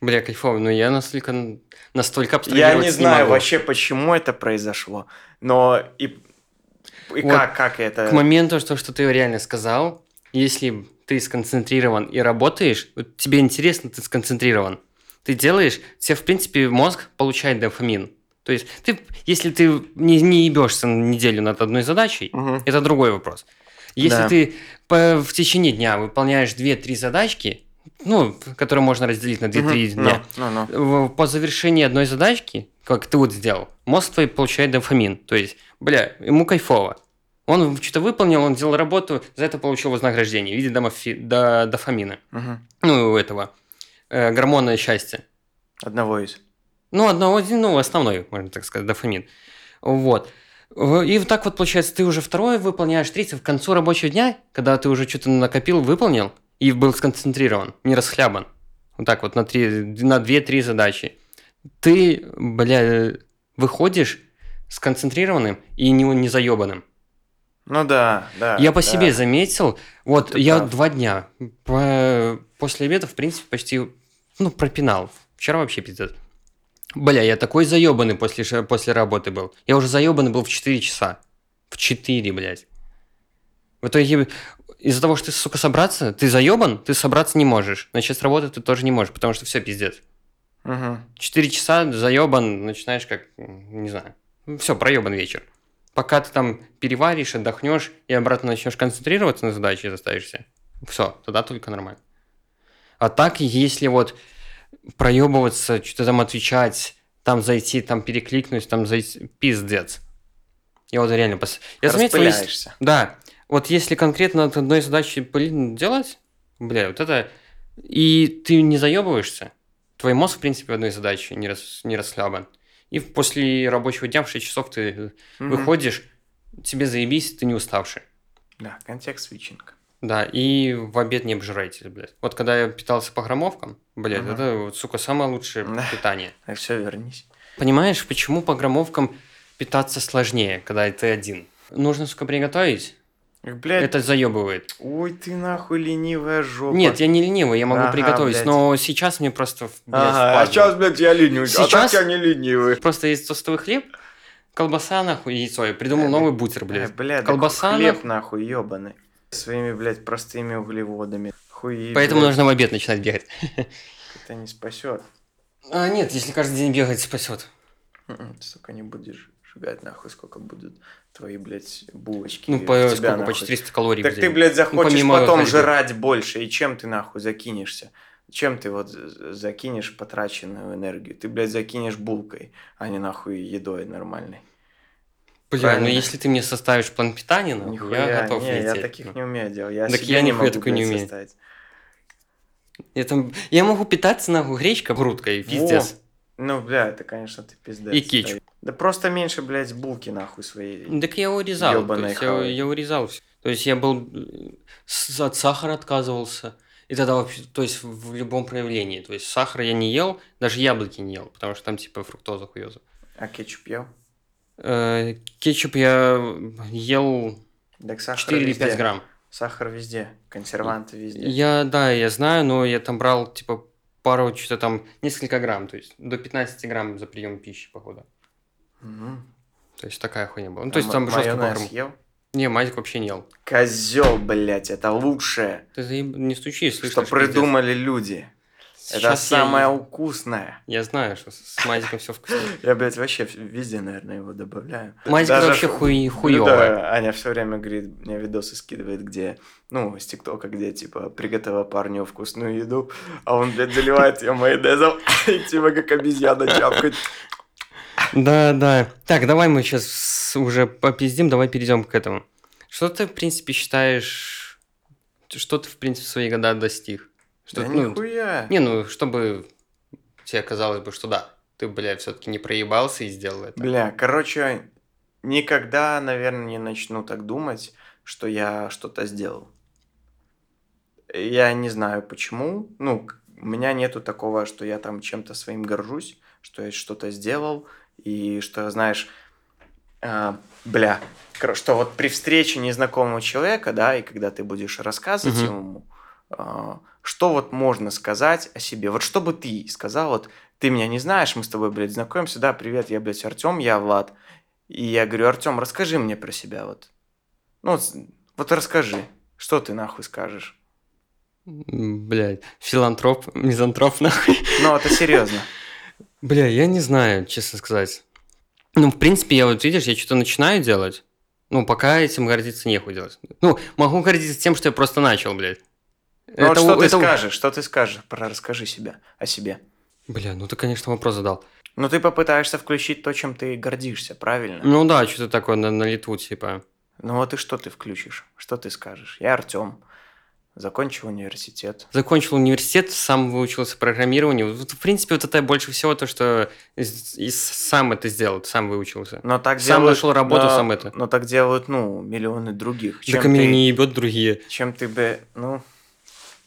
[SPEAKER 2] Бля, кайфово, но я настолько, настолько
[SPEAKER 1] Я не знаю
[SPEAKER 2] могу.
[SPEAKER 1] вообще, почему это произошло, но и, и
[SPEAKER 2] Вот
[SPEAKER 1] как, как это...
[SPEAKER 2] К моменту, что, что ты реально сказал, если ты сконцентрирован и работаешь, вот тебе интересно, ты сконцентрирован, ты делаешь, тебе, в принципе, мозг получает дофамин. То есть ты, если ты не, не ебешься на неделю над одной задачей,
[SPEAKER 1] Мгм.
[SPEAKER 2] это другой вопрос. Если
[SPEAKER 1] Да.
[SPEAKER 2] ты по- в течение дня выполняешь 2-3 задачки, ну, которые можно разделить на 2-3
[SPEAKER 1] Мгм.
[SPEAKER 2] дня,
[SPEAKER 1] ну, ну.
[SPEAKER 2] в- по завершении одной задачки, как ты вот сделал, мозг твой получает дофамин. То есть, бля, ему кайфово. Он что-то выполнил, он сделал работу, за это получил вознаграждение в виде домофи- до- дофамина.
[SPEAKER 1] Мгм.
[SPEAKER 2] Ну, у этого э, гормона счастья.
[SPEAKER 1] Одного из.
[SPEAKER 2] Ну, одного, ну, основной, можно так сказать, дофамин. Вот. И вот так вот получается, ты уже второе выполняешь, третье, в концу рабочего дня, когда ты уже что-то накопил, выполнил, и был сконцентрирован, не расхлябан. Вот так вот на, три, на 2-3 задачи. Ты, бля, выходишь сконцентрированным и не, не заебанным.
[SPEAKER 1] Ну да, да.
[SPEAKER 2] Я по
[SPEAKER 1] да.
[SPEAKER 2] себе заметил, вот
[SPEAKER 1] Ты
[SPEAKER 2] я
[SPEAKER 1] прав.
[SPEAKER 2] два дня по- после обеда, в принципе, почти, ну, пропинал. Вчера вообще пиздец. Бля, я такой заебанный после, после работы был. Я уже заебанный был в 4 часа. В 4, блядь. В итоге, из-за того, что ты, сука, собраться, ты заебан, ты собраться не можешь. Начать с работы ты тоже не можешь, потому что все пиздец.
[SPEAKER 1] Мгм.
[SPEAKER 2] 4 часа заебан, начинаешь как, не знаю, все, проебан вечер. Пока ты там переваришь, отдохнешь и обратно начнешь концентрироваться на задаче и заставишься, все, тогда только нормально. А так, если вот проебываться, что-то там отвечать, там зайти, там перекликнуть, там зайти, пиздец. Я вот реально... Пос... Я заметил, если- да, вот если конкретно от одной задачи блин, делать, бля, вот это... И ты не заебываешься, твой мозг, в принципе, в одной задаче не, рас, не расхлябан. И после рабочего дня в 6 часов ты
[SPEAKER 1] Мгм.
[SPEAKER 2] выходишь, тебе заебись, ты не уставший.
[SPEAKER 1] Да, контекст свитчинг.
[SPEAKER 2] Да, и в обед не обжирайтесь, блядь. Вот когда я питался по граммовкам, блядь,
[SPEAKER 1] Мгм.
[SPEAKER 2] это, сука, самое лучшее
[SPEAKER 1] Да.
[SPEAKER 2] питание.
[SPEAKER 1] А все, вернись.
[SPEAKER 2] Понимаешь, почему по граммовкам питаться сложнее, когда ты один? Нужно, сука, приготовить.
[SPEAKER 1] Блядь,
[SPEAKER 2] Это заебывает.
[SPEAKER 1] ой ты нахуй ленивая жопа.
[SPEAKER 2] Нет, я не ленивый, я могу
[SPEAKER 1] Ага,
[SPEAKER 2] приготовить,
[SPEAKER 1] блядь.
[SPEAKER 2] но сейчас мне просто, блядь,
[SPEAKER 1] Ага, а сейчас, блядь, я ленивый, а
[SPEAKER 2] Сейчас-
[SPEAKER 1] так я не ленивый.
[SPEAKER 2] Просто есть тостовый хлеб, колбаса, нахуй, яйцо. Я придумал
[SPEAKER 1] Э,
[SPEAKER 2] новый бутер,
[SPEAKER 1] Э,
[SPEAKER 2] блядь.
[SPEAKER 1] Бля, да
[SPEAKER 2] Колбаса,
[SPEAKER 1] хлеб нахуй ебаный. Своими, блядь, простыми углеводами. Хуи,
[SPEAKER 2] Поэтому
[SPEAKER 1] блядь,
[SPEAKER 2] нужно в обед начинать бегать.
[SPEAKER 1] Это не спасет.
[SPEAKER 2] А, нет, если каждый день бегать, спасет.
[SPEAKER 1] Ты, сука, не будешь сжигать нахуй, сколько будут твои, блядь, булочки.
[SPEAKER 2] Ну, по,
[SPEAKER 1] тебя,
[SPEAKER 2] сколько,
[SPEAKER 1] нахуй.
[SPEAKER 2] 400 калорий
[SPEAKER 1] Так ты, блядь, захочешь
[SPEAKER 2] помимо
[SPEAKER 1] потом
[SPEAKER 2] ходьбы.
[SPEAKER 1] жрать больше, и чем ты нахуй закинешься? Чем ты вот закинешь потраченную энергию? Ты, блядь, закинешь булкой, а не нахуй едой нормальной.
[SPEAKER 2] Бля, ну
[SPEAKER 1] правильно.
[SPEAKER 2] если ты мне составишь план питания, нахуй,
[SPEAKER 1] Нихуя,
[SPEAKER 2] я готов
[SPEAKER 1] не, я
[SPEAKER 2] лететь.
[SPEAKER 1] таких
[SPEAKER 2] ну.
[SPEAKER 1] не умею делать. Я
[SPEAKER 2] Так я
[SPEAKER 1] не могу,
[SPEAKER 2] такое не умею.
[SPEAKER 1] составить.
[SPEAKER 2] Я, там, я могу питаться, нахуй, гречка грудкой, пиздец.
[SPEAKER 1] Ну, бля, это, конечно, ты пиздец.
[SPEAKER 2] И кетчуп.
[SPEAKER 1] Да просто меньше, блядь, булки нахуй своей.
[SPEAKER 2] Так я урезал, то есть я, я урезал всё. То есть я был э, от сахара отказывался. И тогда вообще, то есть в любом проявлении. То есть сахара я не ел, даже яблоки не ел, потому что там типа фруктоза хуёза.
[SPEAKER 1] А кетчуп ел?
[SPEAKER 2] Э, кетчуп я ел
[SPEAKER 1] Так сахар
[SPEAKER 2] 4 или
[SPEAKER 1] везде.
[SPEAKER 2] 5 грамм.
[SPEAKER 1] Сахар везде, консерванты везде.
[SPEAKER 2] Я, да, я знаю, но я там брал типа пару, что-то там, несколько грамм, то есть до 15 грамм за прием пищи, походу.
[SPEAKER 1] Мгм.
[SPEAKER 2] То есть такая хуйня была. Ну,
[SPEAKER 1] А
[SPEAKER 2] то есть там
[SPEAKER 1] ма-
[SPEAKER 2] жестко по
[SPEAKER 1] майонез
[SPEAKER 2] грамму.
[SPEAKER 1] ел?
[SPEAKER 2] Не, мазик вообще не ел.
[SPEAKER 1] Козел, блядь, это лучшее,
[SPEAKER 2] Ты заеб- не стучи, слышишь?
[SPEAKER 1] что придумали люди. Это
[SPEAKER 2] Сейчас я-
[SPEAKER 1] самое вкусное.
[SPEAKER 2] Я знаю, что с мазиком все вкусно.
[SPEAKER 1] Я, блядь, вообще везде, наверное, его добавляю.
[SPEAKER 2] Мазик
[SPEAKER 1] Даже
[SPEAKER 2] вообще хуй,
[SPEAKER 1] Ну
[SPEAKER 2] хуёвая.
[SPEAKER 1] да, Аня все время говорит, мне видосы скидывает, где, ну, с ТикТока, где, типа, приготовил парню вкусную еду, а он, блядь, заливает ее майонезом, и, типа, как обезьяна чапкать.
[SPEAKER 2] Да, да. Так, давай мы сейчас уже попиздим, давай перейдем к этому. Что ты, в принципе, считаешь, что ты, в принципе, в свои года достиг? Что,
[SPEAKER 1] Да
[SPEAKER 2] ну,
[SPEAKER 1] нихуя.
[SPEAKER 2] не, ну, чтобы тебе казалось бы, что да, ты, бля, все-таки не проебался и сделал это.
[SPEAKER 1] Бля, короче, никогда, наверное, не начну так думать, что я что-то сделал. Я не знаю почему. Ну, у меня нету такого, что я там чем-то своим горжусь, что я что-то сделал, и что, знаешь, а, бля, что вот при встрече незнакомого человека, да, и когда ты будешь рассказывать
[SPEAKER 2] Мгм.
[SPEAKER 1] ему, а, что вот можно сказать о себе. Вот что бы ты сказал, вот ты меня не знаешь, мы с тобой, блядь, знакомимся, да, привет, я, блядь, Артем, я Влад. И я говорю, Артем, расскажи мне про себя, вот. Ну, вот, вот расскажи, что ты нахуй скажешь.
[SPEAKER 2] Блядь, филантроп, мизантроп, нахуй.
[SPEAKER 1] Ну, это серьезно.
[SPEAKER 2] Бля, я не знаю, честно сказать. Ну, в принципе, я вот, видишь, я что-то начинаю делать, ну, пока этим гордиться нехуй делать. Ну, могу гордиться тем, что я просто начал, блядь.
[SPEAKER 1] Ну вот что ты
[SPEAKER 2] это у-
[SPEAKER 1] скажешь? Что ты скажешь? Про расскажи себя о себе.
[SPEAKER 2] Бля, ну ты, конечно, вопрос задал.
[SPEAKER 1] Ну ты попытаешься включить то, чем ты гордишься, правильно?
[SPEAKER 2] Ну да, что-то такое на, на лету, типа.
[SPEAKER 1] Ну вот и что ты включишь? Что ты скажешь? Я Артем. Закончил университет.
[SPEAKER 2] Закончил университет, сам выучился программированию. Вот, в принципе, вот это больше всего то, что из- из- сам это сделал, сам выучился.
[SPEAKER 1] Но так
[SPEAKER 2] Сам
[SPEAKER 1] делают,
[SPEAKER 2] нашел работу,
[SPEAKER 1] но-
[SPEAKER 2] сам это.
[SPEAKER 1] Но так делают, ну, миллионы других. Чем
[SPEAKER 2] Так и меня
[SPEAKER 1] ты,
[SPEAKER 2] не ебет другие.
[SPEAKER 1] чем ты бы, ну,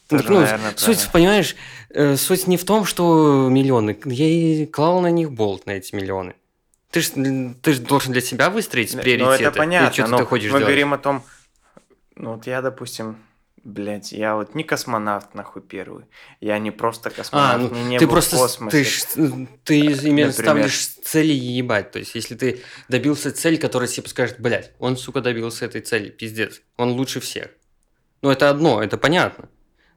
[SPEAKER 2] Ну,
[SPEAKER 1] тоже,
[SPEAKER 2] ну,
[SPEAKER 1] наверное,
[SPEAKER 2] суть,
[SPEAKER 1] правильно.
[SPEAKER 2] понимаешь, э, суть не в том, что миллионы. Я и клал на них болт, на эти миллионы. Ты же ты ж должен для себя выстроить
[SPEAKER 1] Ну,
[SPEAKER 2] приоритеты.
[SPEAKER 1] это понятно, но
[SPEAKER 2] ты
[SPEAKER 1] мы
[SPEAKER 2] делать.
[SPEAKER 1] говорим о том, ну вот я, допустим, блядь, я вот не космонавт, нахуй, первый. Я не просто
[SPEAKER 2] А,
[SPEAKER 1] космонавт,
[SPEAKER 2] ну
[SPEAKER 1] мне не
[SPEAKER 2] ты
[SPEAKER 1] был
[SPEAKER 2] просто
[SPEAKER 1] в космосе.
[SPEAKER 2] ты, ты именно
[SPEAKER 1] Например.
[SPEAKER 2] ставишь цели ебать. То есть, если ты добился цели, которая типа скажет, блядь, он, сука, добился этой цели, пиздец, он лучше всех. Ну, это одно, это понятно.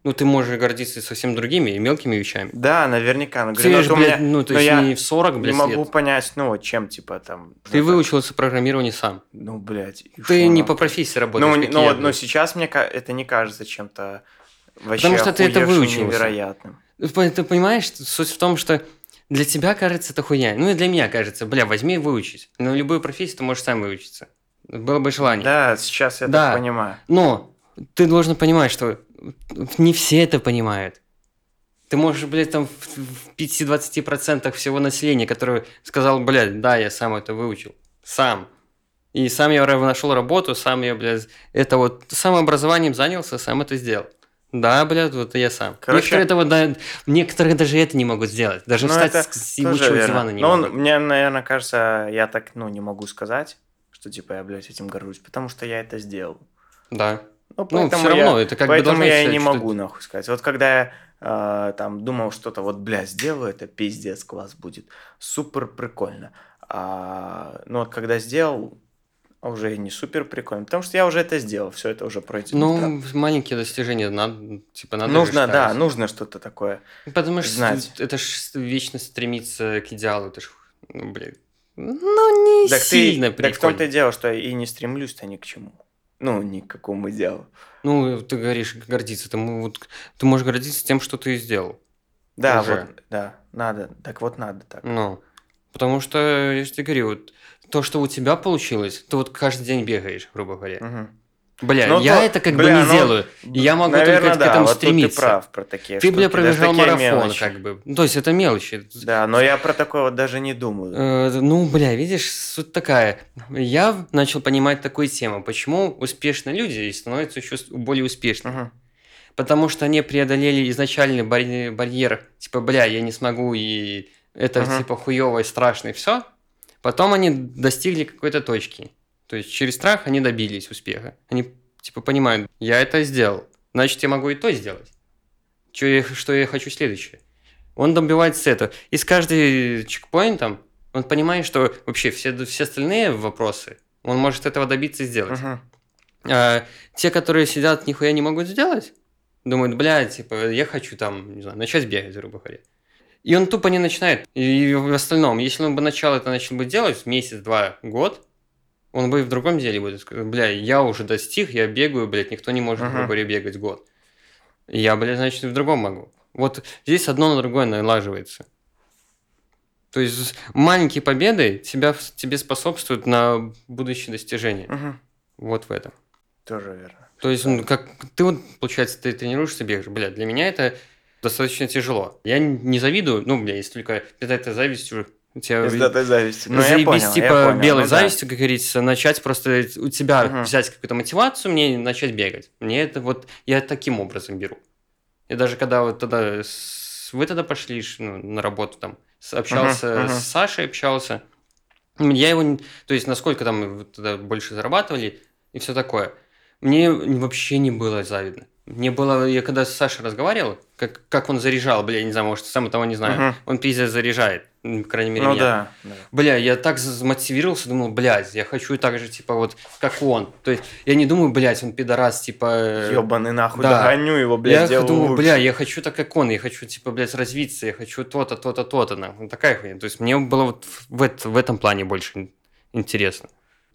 [SPEAKER 2] Ну, ты можешь гордиться совсем другими и мелкими вещами.
[SPEAKER 1] Да, наверняка. Но,
[SPEAKER 2] Ты
[SPEAKER 1] говорю, ну,
[SPEAKER 2] же, блядь, ну, то есть
[SPEAKER 1] я
[SPEAKER 2] не в 40,
[SPEAKER 1] не
[SPEAKER 2] блядь,
[SPEAKER 1] могу
[SPEAKER 2] лет.
[SPEAKER 1] понять, ну, вот чем, типа, там...
[SPEAKER 2] Ты
[SPEAKER 1] ну,
[SPEAKER 2] выучился программированию сам.
[SPEAKER 1] Ну, блядь.
[SPEAKER 2] Ты
[SPEAKER 1] шо,
[SPEAKER 2] не
[SPEAKER 1] ну?
[SPEAKER 2] по профессии работаешь,
[SPEAKER 1] Ну, ну,
[SPEAKER 2] я, блядь.
[SPEAKER 1] сейчас мне это не кажется чем-то вообще
[SPEAKER 2] Потому что ты это выучился.
[SPEAKER 1] невероятным.
[SPEAKER 2] Ты понимаешь, суть в том, что для тебя кажется это хуйня. Ну и для меня кажется, бля, возьми и выучись. На любую профессию ты можешь сам выучиться. Было бы желание.
[SPEAKER 1] Да, сейчас я
[SPEAKER 2] Да.
[SPEAKER 1] так понимаю.
[SPEAKER 2] Но ты должен понимать, что не все это понимают. Ты можешь, блядь, там в в 5-20% всего населения, которое сказал, блядь, да, я сам это выучил. Сам. И сам я нашел работу, сам я, блядь, это вот самообразованием занялся, сам это сделал. Да, блядь, вот я сам.
[SPEAKER 1] Короче-
[SPEAKER 2] некоторые, этого, да, некоторые даже это не могут сделать. Даже
[SPEAKER 1] Ну,
[SPEAKER 2] встать с, ебучего дивана не
[SPEAKER 1] Но
[SPEAKER 2] могут.
[SPEAKER 1] мне, наверное, кажется, я так, ну, не могу сказать, что, типа, я, блядь, этим горжусь, потому что я это сделал.
[SPEAKER 2] Да.
[SPEAKER 1] Ну,
[SPEAKER 2] Ну, всё равно, это как бы
[SPEAKER 1] поэтому я и не могу, нахуй, сказать. Вот когда я э, там думал что-то, вот, бля, сделаю это, пиздец, класс будет, супер прикольно. А, ну, вот когда сделал, уже не супер прикольно, потому что я уже это сделал, все это уже пройдено.
[SPEAKER 2] Ну, маленькие достижения надо, типа, надо
[SPEAKER 1] нужно, да, нужно что-то такое.
[SPEAKER 2] Потому что
[SPEAKER 1] знать.
[SPEAKER 2] это ж вечно стремиться к идеалу, это ж, ну, блин, ну, не
[SPEAKER 1] Так,
[SPEAKER 2] сильно
[SPEAKER 1] ты, так в том-то и
[SPEAKER 2] прикольно.
[SPEAKER 1] дело, что я и не стремлюсь-то ни к чему. Ну, ни к какому делу.
[SPEAKER 2] Ну, ты говоришь гордиться, ты, вот, ты можешь гордиться тем, что ты сделал.
[SPEAKER 1] Да,
[SPEAKER 2] Уже.
[SPEAKER 1] вот, да, надо, так вот надо так.
[SPEAKER 2] Ну, потому что, я же тебе говорю, вот, то, что у тебя получилось, ты вот каждый день бегаешь, грубо говоря.
[SPEAKER 1] Мгм.
[SPEAKER 2] Бля,
[SPEAKER 1] Ну,
[SPEAKER 2] я
[SPEAKER 1] то-
[SPEAKER 2] это как
[SPEAKER 1] бля,
[SPEAKER 2] бы не
[SPEAKER 1] ну,
[SPEAKER 2] делаю. И я могу
[SPEAKER 1] Наверно,
[SPEAKER 2] только к
[SPEAKER 1] да,
[SPEAKER 2] этому
[SPEAKER 1] вот
[SPEAKER 2] стремиться.
[SPEAKER 1] ты прав про такие
[SPEAKER 2] Ты, бля,
[SPEAKER 1] штуки, даже
[SPEAKER 2] пробежал марафон,
[SPEAKER 1] мелочи.
[SPEAKER 2] как бы. Ну, То есть это мелочи.
[SPEAKER 1] Да, но я про такое вот даже не думаю.
[SPEAKER 2] Э, ну, бля, видишь, суть такая. Я начал понимать такую тему. Почему успешные люди становятся еще более успешными?
[SPEAKER 1] Мгм.
[SPEAKER 2] Потому что они преодолели изначальный барь- барьер. Типа, бля, я не смогу, и это
[SPEAKER 1] Мгм.
[SPEAKER 2] типа хуево и страшно, и все. Потом они достигли какой-то точки. То есть через страх они добились успеха. Они типа понимают, я это сделал, значит я могу и то сделать. Чё я, что я хочу следующее. Он добивается этого. И с каждым чекпоинтом он понимает, что вообще все, все остальные вопросы он может этого добиться и сделать.
[SPEAKER 1] Мгм.
[SPEAKER 2] А, те, которые сидят, нихуя не могут сделать, думают, бля, типа, я хочу там, не знаю, начать бегать, грубо говоря. И он тупо не начинает. И в остальном, если он бы начал это начал бы делать месяц, два, год, он бы и в другом деле будет сказать, бля, я уже достиг, я бегаю, блядь, никто не может, грубо говоря, бегать год. Я, блядь, значит, в другом могу. Вот здесь одно на другое налаживается. То есть маленькие победы тебя, тебе способствуют на будущее достижения.
[SPEAKER 1] Мгм.
[SPEAKER 2] Вот в этом.
[SPEAKER 1] Тоже верно.
[SPEAKER 2] То есть, ну, как ты вот, получается, ты тренируешься, бегаешь. Бля, для меня это достаточно тяжело. Я не завидую, ну, бля, если только питать завистью, у тебя
[SPEAKER 1] Из этой зависти. Ну, я
[SPEAKER 2] заебись,
[SPEAKER 1] понял, я
[SPEAKER 2] типа,
[SPEAKER 1] понял,
[SPEAKER 2] белой
[SPEAKER 1] ну да.
[SPEAKER 2] завистью, как говорится, начать просто у тебя
[SPEAKER 1] Мгм.
[SPEAKER 2] взять какую-то мотивацию, мне начать бегать. Мне это вот, я таким образом беру. И даже когда вот тогда вы тогда пошли ну, на работу там, общался
[SPEAKER 1] мгм.
[SPEAKER 2] с Сашей, общался, я его, то есть насколько там тогда больше зарабатывали и все такое, мне вообще не было завидно. Мне было, я когда с Сашей разговаривал, как, как он заряжал, бля, я не знаю, может, сам того не знаю,
[SPEAKER 1] Мгм.
[SPEAKER 2] он пиздец заряжает. По крайней мере,
[SPEAKER 1] Ну
[SPEAKER 2] меня.
[SPEAKER 1] да, да.
[SPEAKER 2] Бля, я так замотивировался, думал, блядь, я хочу так же, типа, вот, как он. То есть, я не думаю, блядь, он пидорас, типа... э,
[SPEAKER 1] Ёбаный нахуй,
[SPEAKER 2] да.
[SPEAKER 1] догоню его, блядь,
[SPEAKER 2] я думаю,
[SPEAKER 1] лучше.
[SPEAKER 2] бля, я хочу так, как он, я хочу, типа, блядь, развиться, я хочу то-то, то-то, то-то, нахуй. Такая хуйня. То есть, мне было вот в, в этом плане больше ин- интересно.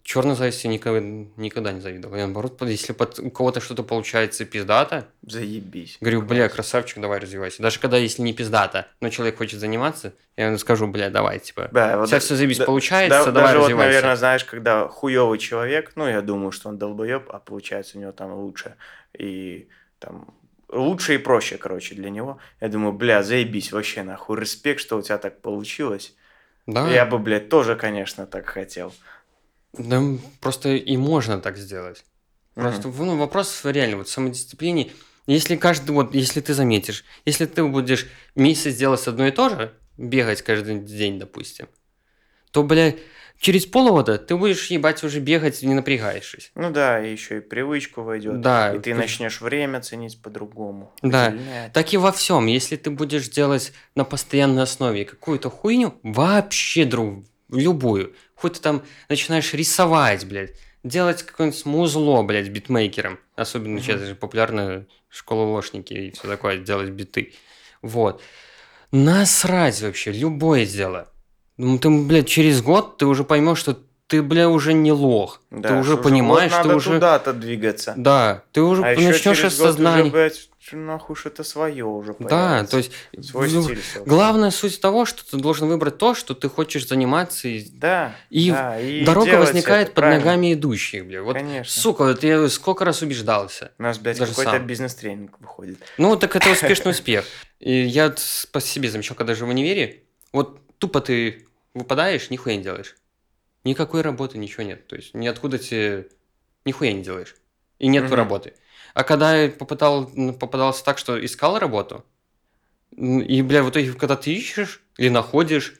[SPEAKER 2] Черной зависти никогда, никогда не завидовал. Я, наоборот, если под- у кого-то что-то получается пиздато,
[SPEAKER 1] Заебись.
[SPEAKER 2] говорю, бля, красавчик, давай развивайся. Даже когда, если не пиздато, но человек хочет заниматься, я ему скажу, бля, давай, типа,
[SPEAKER 1] Да, вот
[SPEAKER 2] тебя все заебись
[SPEAKER 1] да-
[SPEAKER 2] получается,
[SPEAKER 1] да-
[SPEAKER 2] давай
[SPEAKER 1] даже вот,
[SPEAKER 2] развивайся.
[SPEAKER 1] наверное, знаешь, когда хуёвый человек, ну, я думаю, что он долбоеб, а получается у него там лучше. И там лучше и проще, короче, для него. Я думаю, бля, заебись, вообще нахуй, респект, что у тебя так получилось.
[SPEAKER 2] да,
[SPEAKER 1] Я бы, блядь, тоже, конечно, так хотел.
[SPEAKER 2] Да, просто и можно так сделать. Просто ну, вопрос реально вот самодисциплине. Если каждый, вот, если ты заметишь, если ты будешь месяц делать одно и то же, бегать каждый день, допустим, то, бля, через полгода ты будешь, ебать, уже бегать, не напрягаешься.
[SPEAKER 1] Ну да, и еще и привычку войдет.
[SPEAKER 2] Да,
[SPEAKER 1] И ты
[SPEAKER 2] то-
[SPEAKER 1] начнешь время ценить по-другому.
[SPEAKER 2] Да.
[SPEAKER 1] Уделять.
[SPEAKER 2] Так и во всем. Если ты будешь делать на постоянной основе какую-то хуйню, вообще друг, любую, хоть ты там начинаешь рисовать, блядь, делать какое-нибудь музло, блядь, битмейкером. Особенно сейчас же популярно школолошники и все такое, делать биты. Вот. Насрать вообще, любое дело. Ну, ты, блядь, через год ты уже поймешь, что ты, бля, уже не лох.
[SPEAKER 1] Да,
[SPEAKER 2] ты уже понимаешь, что
[SPEAKER 1] надо
[SPEAKER 2] уже...
[SPEAKER 1] туда-то двигаться.
[SPEAKER 2] Да, ты уже
[SPEAKER 1] А
[SPEAKER 2] начнешь осознание.
[SPEAKER 1] уже, блядь, нахуй что-то свое уже
[SPEAKER 2] Да, то есть
[SPEAKER 1] Свой
[SPEAKER 2] ну,
[SPEAKER 1] стиль. собственно.
[SPEAKER 2] Главная суть того, что ты должен выбрать то, что ты хочешь заниматься, и
[SPEAKER 1] Да,
[SPEAKER 2] и
[SPEAKER 1] да, и
[SPEAKER 2] дорога возникает
[SPEAKER 1] это,
[SPEAKER 2] под
[SPEAKER 1] правильно.
[SPEAKER 2] ногами идущих, бля. Вот,
[SPEAKER 1] Конечно.
[SPEAKER 2] сука, вот я сколько раз убеждался.
[SPEAKER 1] У нас, блядь,
[SPEAKER 2] даже
[SPEAKER 1] какой-то бизнес-тренинг выходит.
[SPEAKER 2] Ну, так это успешный успех. И я по себе замечал, когда же в универе, вот тупо ты выпадаешь, нихуя не делаешь. Никакой работы, ничего нет. То есть ниоткуда тебе нихуя не делаешь. И нет
[SPEAKER 1] Мгм.
[SPEAKER 2] работы. А когда я попытал, попадался так, что искал работу, и, бля, в итоге, когда ты ищешь или находишь,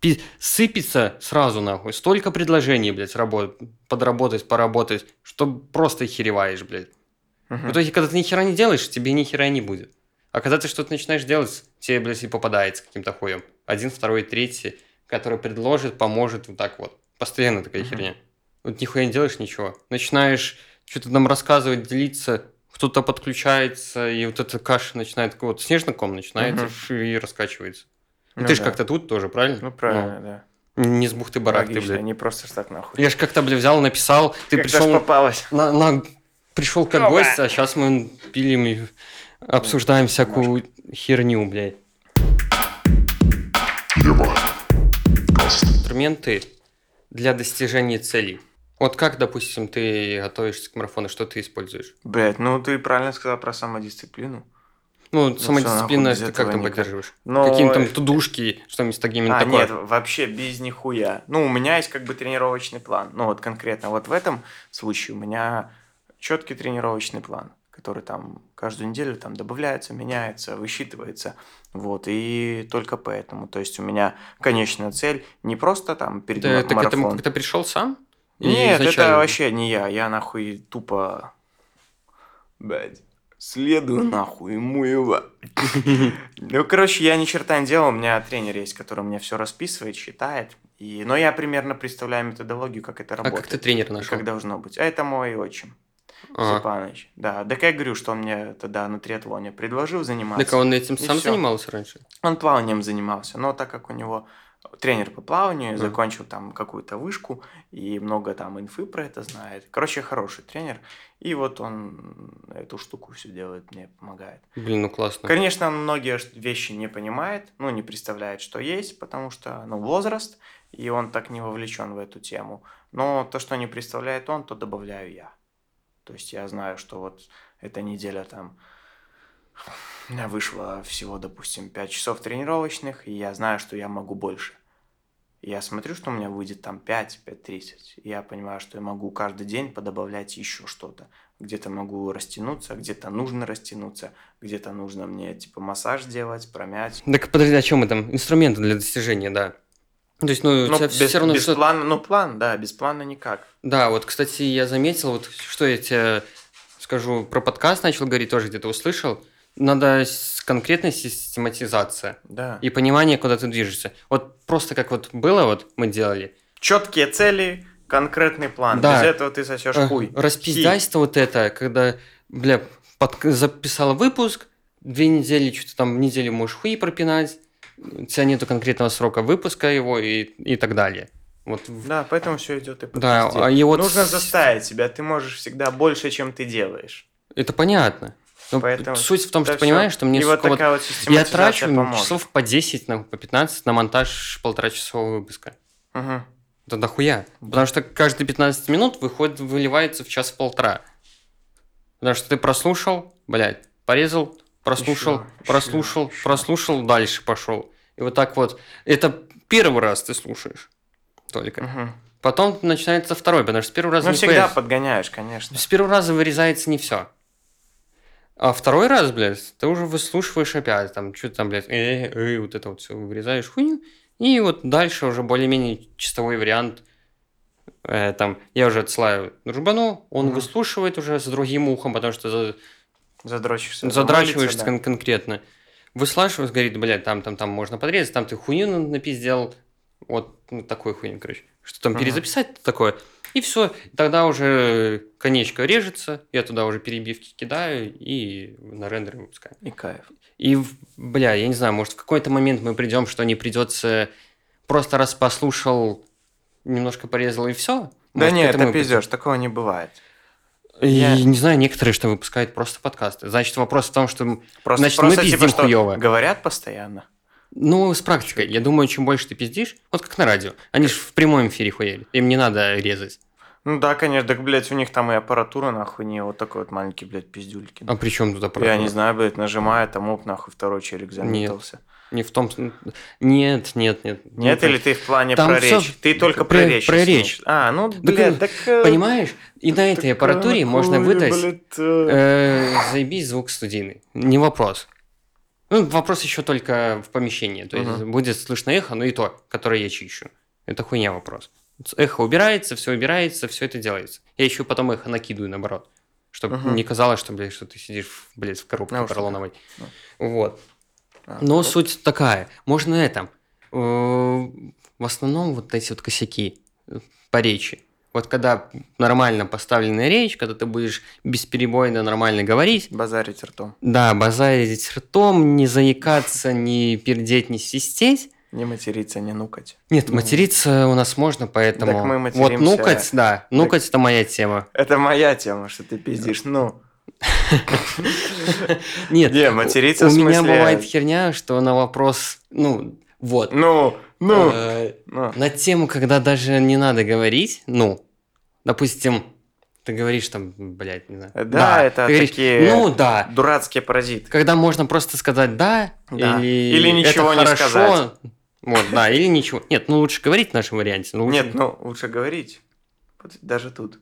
[SPEAKER 2] пи- сыпется сразу нахуй. Столько предложений, блядь, работ, подработать, поработать, что просто хереваешь, блядь.
[SPEAKER 1] Мгм.
[SPEAKER 2] В итоге, когда ты ни хера не делаешь, тебе ни хера не будет. А когда ты что-то начинаешь делать, тебе, блядь, и попадается каким-то хуем. Один, второй, третий, который предложит, поможет, вот так вот. Постоянно такая
[SPEAKER 1] Мгм.
[SPEAKER 2] херня. Вот нихуя не делаешь ничего. Начинаешь что-то нам рассказывать, делиться, кто-то подключается, и вот эта каша начинает, вот снежный ком начинается
[SPEAKER 1] Мгм.
[SPEAKER 2] фу, и раскачивается.
[SPEAKER 1] Ну
[SPEAKER 2] ты же
[SPEAKER 1] да.
[SPEAKER 2] как-то тут тоже, правильно?
[SPEAKER 1] Ну, правильно, да.
[SPEAKER 2] Ну, не с бухты-барахты,
[SPEAKER 1] Логично,
[SPEAKER 2] блядь.
[SPEAKER 1] не просто ж так нахуй.
[SPEAKER 2] Я же как-то, бля, взял, написал, ты
[SPEAKER 1] Как-то ж
[SPEAKER 2] пришел
[SPEAKER 1] попалось.
[SPEAKER 2] на, на- пришел как
[SPEAKER 1] Опа.
[SPEAKER 2] гость, а сейчас мы пилим и обсуждаем всякую херню, блядь. Инструменты для достижения целей. Вот как, допустим, ты готовишься к марафону, что ты используешь?
[SPEAKER 1] Блядь, ну ты правильно сказал про самодисциплину.
[SPEAKER 2] Ну,
[SPEAKER 1] всё,
[SPEAKER 2] самодисциплина,
[SPEAKER 1] нахуй, без
[SPEAKER 2] ты как там поддерживаешь?
[SPEAKER 1] Но...
[SPEAKER 2] Какие там тудушки, что-нибудь с такими
[SPEAKER 1] А,
[SPEAKER 2] такое?
[SPEAKER 1] нет, вообще без нихуя. Ну, у меня есть как бы тренировочный план. Ну, вот конкретно вот в этом случае у меня четкий тренировочный план, который там каждую неделю там добавляется, меняется, высчитывается. Вот, и только поэтому. То есть у меня конечная цель не просто там перед
[SPEAKER 2] Ты,
[SPEAKER 1] ма-
[SPEAKER 2] ты к этому
[SPEAKER 1] марафон.
[SPEAKER 2] как-то пришел сам? Или
[SPEAKER 1] Нет, это вообще не я. Я нахуй тупо... Блядь. Следую нахуй ему его. Ну, короче, я ни черта не делал. У меня тренер есть, который мне все расписывает, считает. И... Но я примерно представляю методологию, как это
[SPEAKER 2] А
[SPEAKER 1] работает.
[SPEAKER 2] как ты тренера
[SPEAKER 1] и
[SPEAKER 2] нашел?
[SPEAKER 1] как должно быть. А это мой отчим,
[SPEAKER 2] А.
[SPEAKER 1] Степаныч. Да, так я говорю, что он мне тогда на триатлоне предложил заниматься.
[SPEAKER 2] Так а он этим сам
[SPEAKER 1] всё.
[SPEAKER 2] занимался раньше?
[SPEAKER 1] Он плаванием занимался, но так как у него тренер по плаванию,
[SPEAKER 2] Мгм.
[SPEAKER 1] закончил там какую-то вышку и много там инфы про это знает. Короче, хороший тренер. И вот он эту штуку все делает, мне помогает.
[SPEAKER 2] Блин, ну классно.
[SPEAKER 1] Конечно, он многие вещи не понимает, ну, не представляет, что есть, потому что, ну, возраст, и он так не вовлечен в эту тему. Но то, что не представляет он, то добавляю я. То есть я знаю, что вот эта неделя там вышло всего, допустим, 5 часов тренировочных, и я знаю, что я могу больше. Я смотрю, что у меня выйдет там 5, 5.30. И я понимаю, что я могу каждый день подобавлять еще что-то. Где-то могу растянуться, где-то нужно растянуться, где-то нужно мне типа массаж делать, промять.
[SPEAKER 2] Так подожди, о чем там? Инструменты для достижения, да. То есть, ну, у
[SPEAKER 1] Ну, без,
[SPEAKER 2] все равно
[SPEAKER 1] без
[SPEAKER 2] всё-
[SPEAKER 1] плана, ну, план, да, без плана никак.
[SPEAKER 2] Да, вот, кстати, я заметил, вот что я тебе скажу, про подкаст начал говорить, тоже где-то услышал. надо конкретная систематизация
[SPEAKER 1] Да.
[SPEAKER 2] и понимание, куда ты движешься. Вот просто как вот было, вот мы делали.
[SPEAKER 1] Четкие цели, конкретный план.
[SPEAKER 2] Да.
[SPEAKER 1] Без этого ты сосешь хуй.
[SPEAKER 2] Распиздайство вот это, когда, бля, под- записала выпуск, две недели, что-то там в неделю можешь хуи пропинать, у тебя нету конкретного срока выпуска его и, и так далее. Вот
[SPEAKER 1] Да, поэтому все идет и по
[SPEAKER 2] Да, а и вот
[SPEAKER 1] Нужно заставить себя. Ты можешь всегда больше, чем ты делаешь.
[SPEAKER 2] это понятно. Но
[SPEAKER 1] Поэтому
[SPEAKER 2] суть в том,
[SPEAKER 1] Да
[SPEAKER 2] что
[SPEAKER 1] всё.
[SPEAKER 2] понимаешь, что мне
[SPEAKER 1] вот
[SPEAKER 2] вот
[SPEAKER 1] вот
[SPEAKER 2] я трачу
[SPEAKER 1] поможет.
[SPEAKER 2] часов по 10, на, по 15 на монтаж полтора часового выпуска.
[SPEAKER 1] Мгм.
[SPEAKER 2] Это дохуя. Потому что каждые 15 минут выходит, выливается в час-полтора. Потому что ты прослушал, блядь, порезал, прослушал,
[SPEAKER 1] ещё,
[SPEAKER 2] прослушал,
[SPEAKER 1] ещё.
[SPEAKER 2] прослушал, дальше пошел. И вот так вот. Это первый раз ты слушаешь только.
[SPEAKER 1] Мгм.
[SPEAKER 2] Потом начинается второй, потому что с первого раза
[SPEAKER 1] Ну, всегда подгоняешь, конечно.
[SPEAKER 2] с первого раза вырезается не все. А второй раз, блядь, ты уже выслушиваешь опять, там, что-то там, блядь, э, э, вот это вот все вырезаешь хуйню, и вот дальше уже более-менее чистовой вариант. Э, там, я уже отсылаю Дружбану, он
[SPEAKER 1] Мгм.
[SPEAKER 2] выслушивает уже с другим ухом, потому что
[SPEAKER 1] Задрочишься.
[SPEAKER 2] задрачиваешься кон- конкретно. Выслушиваешь, говорит, блядь, там, там, там можно подрезать, там ты хуйню на- напиздел, вот ну, такой хуйню, короче. Что там
[SPEAKER 1] Ага.
[SPEAKER 2] перезаписать такое. И все, тогда уже конечка режется, я туда уже перебивки кидаю и на рендер выпускаю.
[SPEAKER 1] И кайф.
[SPEAKER 2] И, бля, я не знаю, может, в какой-то момент мы придем, что не придется просто раз послушал, немножко порезал и все.
[SPEAKER 1] Да нет, это пиздешь, такого не бывает.
[SPEAKER 2] И
[SPEAKER 1] Я-
[SPEAKER 2] не знаю, некоторые что выпускают просто подкасты. Значит, вопрос в том, что
[SPEAKER 1] Просто,
[SPEAKER 2] Значит, мы
[SPEAKER 1] просто
[SPEAKER 2] пиздим
[SPEAKER 1] типа,
[SPEAKER 2] хуёво.
[SPEAKER 1] говорят постоянно.
[SPEAKER 2] Ну, с практикой. Я думаю, чем больше ты пиздишь, вот как на радио. Они же в прямом эфире хуяли. Им не надо резать.
[SPEAKER 1] Ну да, конечно, так, блядь, у них там и аппаратура, нахуй, не вот такой вот маленький, блядь, пиздюльки.
[SPEAKER 2] А при чем тут
[SPEAKER 1] Я
[SPEAKER 2] аппаратура?
[SPEAKER 1] не знаю, блядь, нажимаю, там, оп, нахуй, второй челик заметался.
[SPEAKER 2] Не в том... Нет, нет, нет.
[SPEAKER 1] Нет,
[SPEAKER 2] Не
[SPEAKER 1] или ты в плане
[SPEAKER 2] Там
[SPEAKER 1] про речь? Ты только
[SPEAKER 2] про-
[SPEAKER 1] про, речь.
[SPEAKER 2] про речь.
[SPEAKER 1] А, ну,
[SPEAKER 2] Так,
[SPEAKER 1] блядь, так... э,
[SPEAKER 2] Понимаешь? И на этой
[SPEAKER 1] так,
[SPEAKER 2] аппаратуре
[SPEAKER 1] э,
[SPEAKER 2] можно выдать
[SPEAKER 1] блядь, э,
[SPEAKER 2] э, заебись звук студийный. Не вопрос. Ну, вопрос еще только в помещении. То есть
[SPEAKER 1] Мгм.
[SPEAKER 2] будет слышно эхо, но и то, которое я чищу. Это хуйня вопрос. Эхо убирается, все убирается, все это делается. Я еще потом эхо накидываю наоборот. Чтобы
[SPEAKER 1] Мгм.
[SPEAKER 2] не казалось, что, блядь, что ты сидишь, блядь, в коробке
[SPEAKER 1] Наушниках.
[SPEAKER 2] поролоновой.
[SPEAKER 1] Ну.
[SPEAKER 2] Вот.
[SPEAKER 1] А,
[SPEAKER 2] Но
[SPEAKER 1] ну,
[SPEAKER 2] суть такая. Можно это. э, В основном вот эти вот косяки э, по речи. Вот когда нормально поставленная речь, когда ты будешь бесперебойно нормально говорить,
[SPEAKER 1] Базарить ртом.
[SPEAKER 2] да, базарить ртом, не заикаться, не пердеть, не свистеть.
[SPEAKER 1] Не материться, не нукать.
[SPEAKER 2] Нет,
[SPEAKER 1] Ну.
[SPEAKER 2] материться у нас можно, поэтому...
[SPEAKER 1] Так мы
[SPEAKER 2] вот
[SPEAKER 1] материмся.
[SPEAKER 2] нукать, да, нукать это моя тема.
[SPEAKER 1] Это моя тема, что ты пиздишь. Ну,
[SPEAKER 2] Нет,
[SPEAKER 1] не, материться
[SPEAKER 2] у меня бывает херня, что на вопрос, ну, вот,
[SPEAKER 1] Ну, ну,
[SPEAKER 2] э,
[SPEAKER 1] ну.
[SPEAKER 2] на тему, когда даже не надо говорить, ну, допустим, ты говоришь там, блядь, не знаю.
[SPEAKER 1] Да, это
[SPEAKER 2] ты говоришь,
[SPEAKER 1] такие
[SPEAKER 2] Ну да.
[SPEAKER 1] Дурацкие паразиты.
[SPEAKER 2] Когда можно просто сказать да,
[SPEAKER 1] Да.
[SPEAKER 2] или
[SPEAKER 1] Или ничего
[SPEAKER 2] это
[SPEAKER 1] не
[SPEAKER 2] хорошо.
[SPEAKER 1] сказать.
[SPEAKER 2] Вот, да, или ничего. Нет, ну лучше говорить в нашем варианте. ну, лучше-
[SPEAKER 1] Нет, ну, лучше говорить. Вот Даже тут.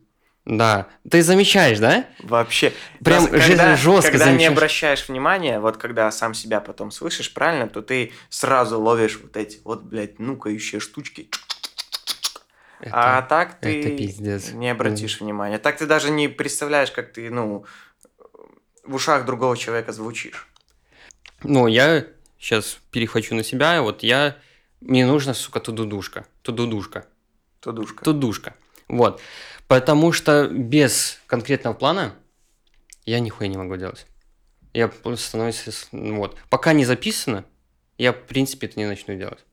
[SPEAKER 2] Да. Ты замечаешь, да?
[SPEAKER 1] Вообще.
[SPEAKER 2] Прям
[SPEAKER 1] Просто
[SPEAKER 2] жест-
[SPEAKER 1] когда,
[SPEAKER 2] жестко
[SPEAKER 1] Когда не
[SPEAKER 2] замечаешь.
[SPEAKER 1] обращаешь внимания, вот когда сам себя потом слышишь правильно, то ты сразу ловишь вот эти вот, блядь, нукающие штучки. а
[SPEAKER 2] Это-
[SPEAKER 1] так ты
[SPEAKER 2] это пиздец.
[SPEAKER 1] не обратишь внимания. Так ты даже не представляешь, как ты, ну, в ушах другого человека звучишь.
[SPEAKER 2] Ну, я сейчас перехвачу на себя. Вот я... Мне нужна, сука, тудудушка. Тудудушка.
[SPEAKER 1] Тудушка.
[SPEAKER 2] Тудушка. Вот. Потому что без конкретного плана я нихуя не могу делать. Я становлюсь... Вот. Пока не записано, я, в принципе, это не начну делать.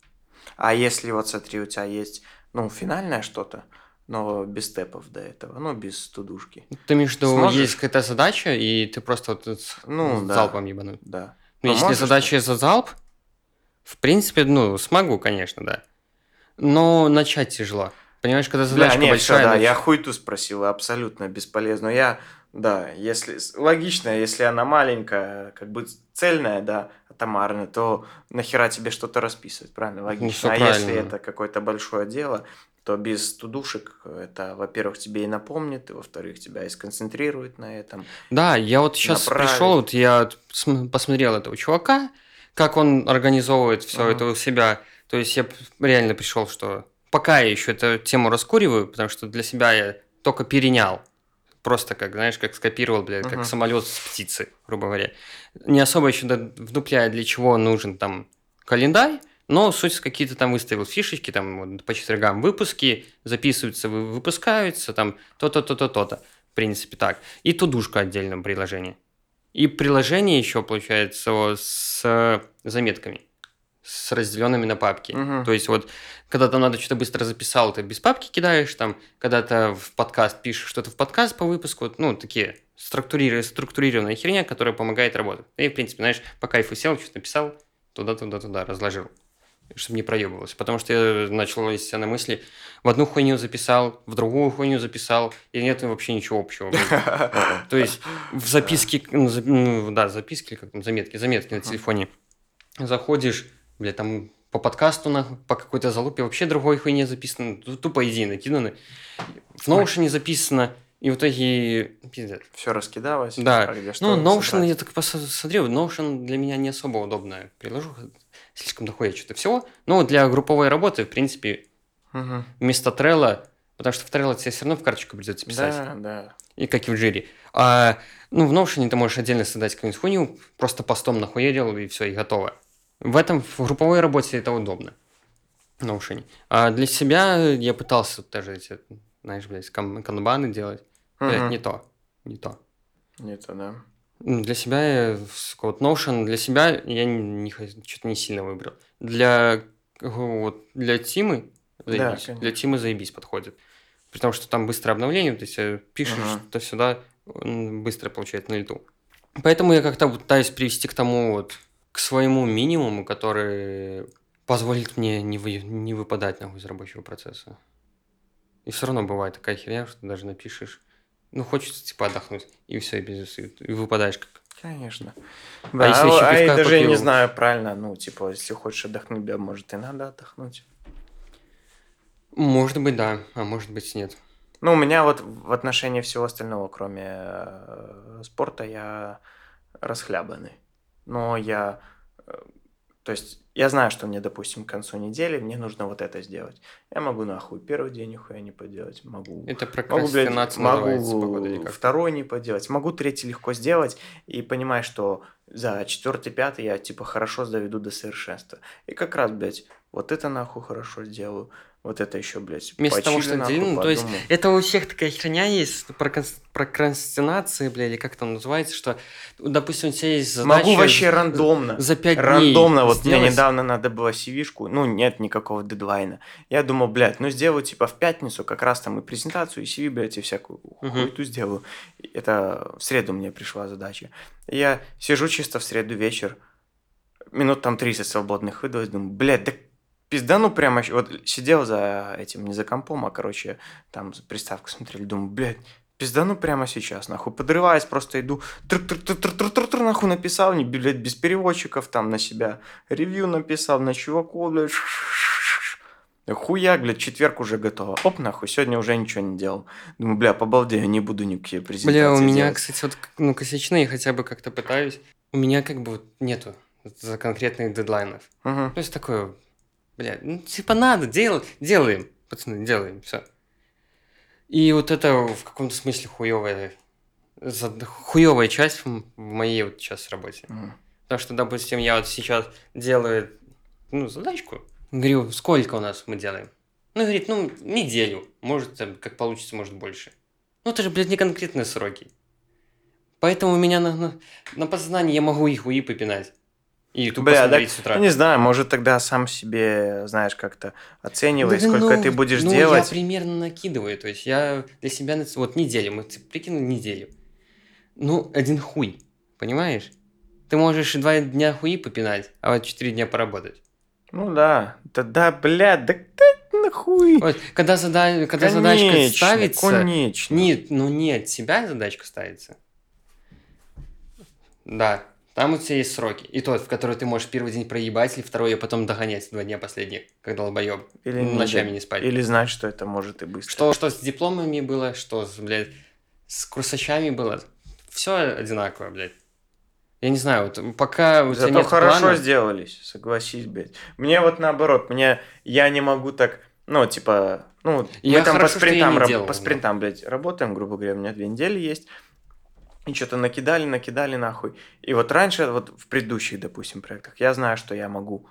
[SPEAKER 1] А если вот смотри, у тебя есть, ну, финальное что-то, но без степов до этого, ну, без тудушки.
[SPEAKER 2] Ты имеешь в виду,
[SPEAKER 1] Сможешь?
[SPEAKER 2] есть какая-то задача, и ты просто вот с-
[SPEAKER 1] Ну, да.
[SPEAKER 2] залпом ебануть.
[SPEAKER 1] Да.
[SPEAKER 2] Ну,
[SPEAKER 1] Ну,
[SPEAKER 2] если задача за залп, в принципе, ну, смогу, конечно, да. Но начать тяжело. Понимаешь, когда задачка
[SPEAKER 1] нет,
[SPEAKER 2] большая...
[SPEAKER 1] всё, да, я хуйту спросил, абсолютно бесполезно. Я, да, если логично, если она маленькая, как бы цельная, да, атомарная, то нахера тебе что-то расписывать, правильно, логично.
[SPEAKER 2] всё
[SPEAKER 1] а если
[SPEAKER 2] правильно.
[SPEAKER 1] это какое-то большое дело, то без тудушек это, во-первых, тебе и напомнит, и во-вторых, тебя и сконцентрирует на этом.
[SPEAKER 2] Да, я вот сейчас
[SPEAKER 1] направить.
[SPEAKER 2] пришел, вот я посмотрел этого чувака, как он организовывает все
[SPEAKER 1] Ага.
[SPEAKER 2] это у себя. То есть я реально пришел, что пока я еще эту тему раскуриваю, потому что для себя я только перенял просто как, знаешь, как скопировал, блядь, как
[SPEAKER 1] Мгм.
[SPEAKER 2] самолет с птицы, грубо говоря. Не особо еще вдупляя, для чего нужен там календарь, но суть какие-то там выставил фишечки, там вот по четвергам выпуски, записываются, вы- выпускаются, там то-то, то-то, то-то. В принципе, так. И тудушка отдельно приложение. И приложение еще, получается, с заметками, с разделенными на папки.
[SPEAKER 1] Мгм.
[SPEAKER 2] То есть вот, когда там надо что-то быстро записал, ты без папки кидаешь, там, когда-то в подкаст пишешь что-то в подкаст по выпуску, вот, ну, такие структури- структурированная херня, которая помогает работать. И, в принципе, знаешь, по кайфу сел, что-то написал, туда-туда-туда разложил, чтобы не проебывалось. Потому что я начал ловить себя на мысли, в одну хуйню записал, в другую хуйню записал, и нет вообще ничего общего. То есть в записке, ну, ну, да, записки, как там, заметки, заметки на телефоне. Заходишь, бля, там по подкасту, нахуй, по какой-то залупе вообще другой хуйне записано, ту- тупо идеи накиданы. В Notion записано, и в итоге, пиздец.
[SPEAKER 1] Все раскидалось.
[SPEAKER 2] Да.
[SPEAKER 1] а где
[SPEAKER 2] Ну, Notion,
[SPEAKER 1] собрать.
[SPEAKER 2] я так посмотрел, Notion для меня не особо удобная приложуха, слишком дохуя что-то всего. Но для групповой работы, в принципе,
[SPEAKER 1] Мгм.
[SPEAKER 2] вместо Trello, потому что в Trello тебе все равно в карточку придется писать.
[SPEAKER 1] Да, да.
[SPEAKER 2] И как и в жире. А, ну, в Notion ты можешь отдельно создать какую-нибудь хуйню, просто постом нахуярил, и все, и готово. В этом, в групповой работе это удобно. Notion. А для себя я пытался даже эти, знаешь, блядь, кан- канбаны делать. Блядь,
[SPEAKER 1] Мгм.
[SPEAKER 2] не то. Не то.
[SPEAKER 1] Нет, да.
[SPEAKER 2] Ну, Для себя, я, вот Notion, для себя я не, что-то не сильно выбрал. Для, вот, для Тимы заебись.
[SPEAKER 1] конечно.
[SPEAKER 2] для Тимы заебись подходит. При том, что там быстрое обновление, то есть э, пишешь
[SPEAKER 1] Ага.
[SPEAKER 2] что-то сюда, быстро получает на лету. Поэтому я как-то пытаюсь привести к тому вот, к своему минимуму, который позволит мне не, вы, не выпадать нахуй из рабочего процесса. И все равно бывает такая херня, что даже напишешь, ну, хочется типа отдохнуть, и все, и, без- и выпадаешь как
[SPEAKER 1] Конечно.
[SPEAKER 2] А
[SPEAKER 1] Да,
[SPEAKER 2] если
[SPEAKER 1] а, а я даже не
[SPEAKER 2] попил?
[SPEAKER 1] знаю правильно, ну, типа, если хочешь отдохнуть, да, может, и надо отдохнуть.
[SPEAKER 2] Может быть, да, а может быть, нет.
[SPEAKER 1] Ну, у меня вот в отношении всего остального, кроме э, спорта, я расхлябанный. Но я... э, то есть, я знаю, что мне, допустим, к концу недели мне нужно вот это сделать. Я могу нахуй первый день нихуя не поделать, могу...
[SPEAKER 2] Это
[SPEAKER 1] Могу, блядь,
[SPEAKER 2] прокрастинация походу, или
[SPEAKER 1] могу второй не поделать, могу третий легко сделать и понимаю, что за четвертый, пятый я типа хорошо доведу до совершенства. И как раз, блядь, вот это нахуй хорошо сделаю, вот это еще, блядь,
[SPEAKER 2] Вместо того, что
[SPEAKER 1] нахуй,
[SPEAKER 2] ну, то есть это у всех такая херня есть, прокрастинация, бля, или как там называется, что, допустим, у тебя есть задача...
[SPEAKER 1] Могу вообще рандомно.
[SPEAKER 2] За пять дней
[SPEAKER 1] Рандомно, вот мне
[SPEAKER 2] сделать.
[SPEAKER 1] недавно надо было CV-шку, ну, нет никакого дедлайна. Я думал, блядь, ну, сделаю, типа, в пятницу как раз там и презентацию, и CV, блядь, и всякую
[SPEAKER 2] Мгм.
[SPEAKER 1] хуету сделаю. Это в среду мне пришла задача. Я сижу чисто в среду вечер, минут там 30 свободных выдалось, думаю, блядь, да пиздану прямо, щ- вот сидел за этим, не за компом, а, короче, там приставку смотрели, думаю, блядь, пиздану прямо сейчас, нахуй, подрываюсь, просто иду, тр-тр-тр-тр-тр-тр, нахуй написал, не, блядь, без переводчиков, там, на себя ревью написал, на чуваков, блядь, Хуяк, блядь, четверг уже готово. Оп, нахуй, сегодня уже ничего не делал. Думаю, бля, побалдею, не буду никакие презентации
[SPEAKER 2] Бля, у меня,
[SPEAKER 1] делать.
[SPEAKER 2] кстати, вот ну, косячные, хотя бы как-то пытаюсь. У меня как бы вот нету за конкретных дедлайнов.
[SPEAKER 1] Мгм.
[SPEAKER 2] То есть такое, бля, ну типа надо, дел, делаем, пацаны, делаем, все. И вот это в каком-то смысле хуевая, хуевая часть в моей вот сейчас работе.
[SPEAKER 1] Мгм.
[SPEAKER 2] Потому что, допустим, я вот сейчас делаю, ну, задачку. Говорю, сколько у нас мы делаем? Ну, говорит, ну, неделю. Может, там, как получится, может, больше. Ну, это же, блядь, не конкретные сроки. Поэтому у меня на, на, на подсознании я могу их уи попинать. И тупо
[SPEAKER 1] Бля,
[SPEAKER 2] смотреть
[SPEAKER 1] так,
[SPEAKER 2] с утра.
[SPEAKER 1] я не знаю, может тогда сам себе, знаешь, как-то оценивай,
[SPEAKER 2] Да,
[SPEAKER 1] сколько
[SPEAKER 2] ну,
[SPEAKER 1] ты будешь
[SPEAKER 2] ну,
[SPEAKER 1] делать.
[SPEAKER 2] я примерно накидываю. То есть я для себя... Вот неделю. Мы прикинули неделю. Ну, один хуй. Понимаешь? Ты можешь два дня хуи попинать, а вот четыре дня поработать.
[SPEAKER 1] Ну да, тогда, бля, да ты нахуй.
[SPEAKER 2] Вот, когда, зада... когда задачка
[SPEAKER 1] Конечно,
[SPEAKER 2] ставится...
[SPEAKER 1] Конечно.
[SPEAKER 2] Нет, ну не от тебя задачка ставится. Да, там у тебя есть сроки. И тот, в который ты можешь первый день проебать, или второй, а потом догонять два дня последних, когда долбоеб.
[SPEAKER 1] Или
[SPEAKER 2] ночами
[SPEAKER 1] да.
[SPEAKER 2] не спать.
[SPEAKER 1] Или знать, что это может и быстро.
[SPEAKER 2] Что, что с дипломами было, что с, блядь, с курсачами было. Все одинаково, блядь. Я не знаю, вот пока у тебя
[SPEAKER 1] Зато
[SPEAKER 2] нет
[SPEAKER 1] хорошо
[SPEAKER 2] плана-
[SPEAKER 1] сделались, согласись, блядь. Мне вот наоборот, мне я не могу так Ну, типа, ну,
[SPEAKER 2] Я
[SPEAKER 1] мы там
[SPEAKER 2] хорошо,
[SPEAKER 1] по спринтам,
[SPEAKER 2] не
[SPEAKER 1] раб-
[SPEAKER 2] делал,
[SPEAKER 1] по
[SPEAKER 2] да.
[SPEAKER 1] спринтам, блядь, работаем, грубо говоря, у меня две недели есть. И что-то накидали, накидали нахуй. И вот раньше, вот в предыдущих, допустим, проектах, я знаю, что я могу,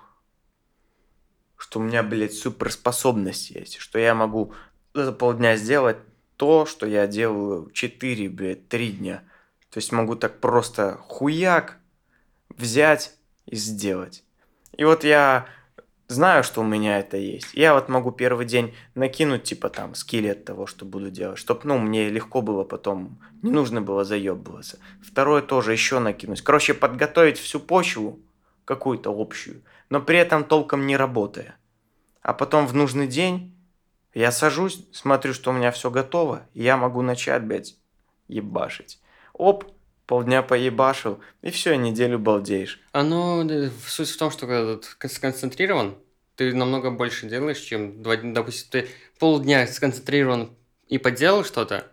[SPEAKER 1] что у меня, блядь, суперспособность есть, что я могу за полдня сделать то, что я делаю 4, блядь, 3 дня. То есть могу так просто хуяк взять и сделать. И вот я знаю, что у меня это есть. Я вот могу первый день накинуть, типа там, скелет того, что буду делать, чтобы, ну, мне легко было потом, не нужно было заебываться. Второе тоже еще накинуть. Короче, подготовить всю почву, какую-то общую, но при этом толком не работая. А потом в нужный день я сажусь, смотрю, что у меня все готово, и я могу начать, блядь, ебашить. Оп, полдня поебашил, и все, неделю балдеешь.
[SPEAKER 2] Оно, э, суть в том, что когда ты сконцентрирован, ты намного больше делаешь, чем два дня. Допустим, ты полдня сконцентрирован и поделал что-то,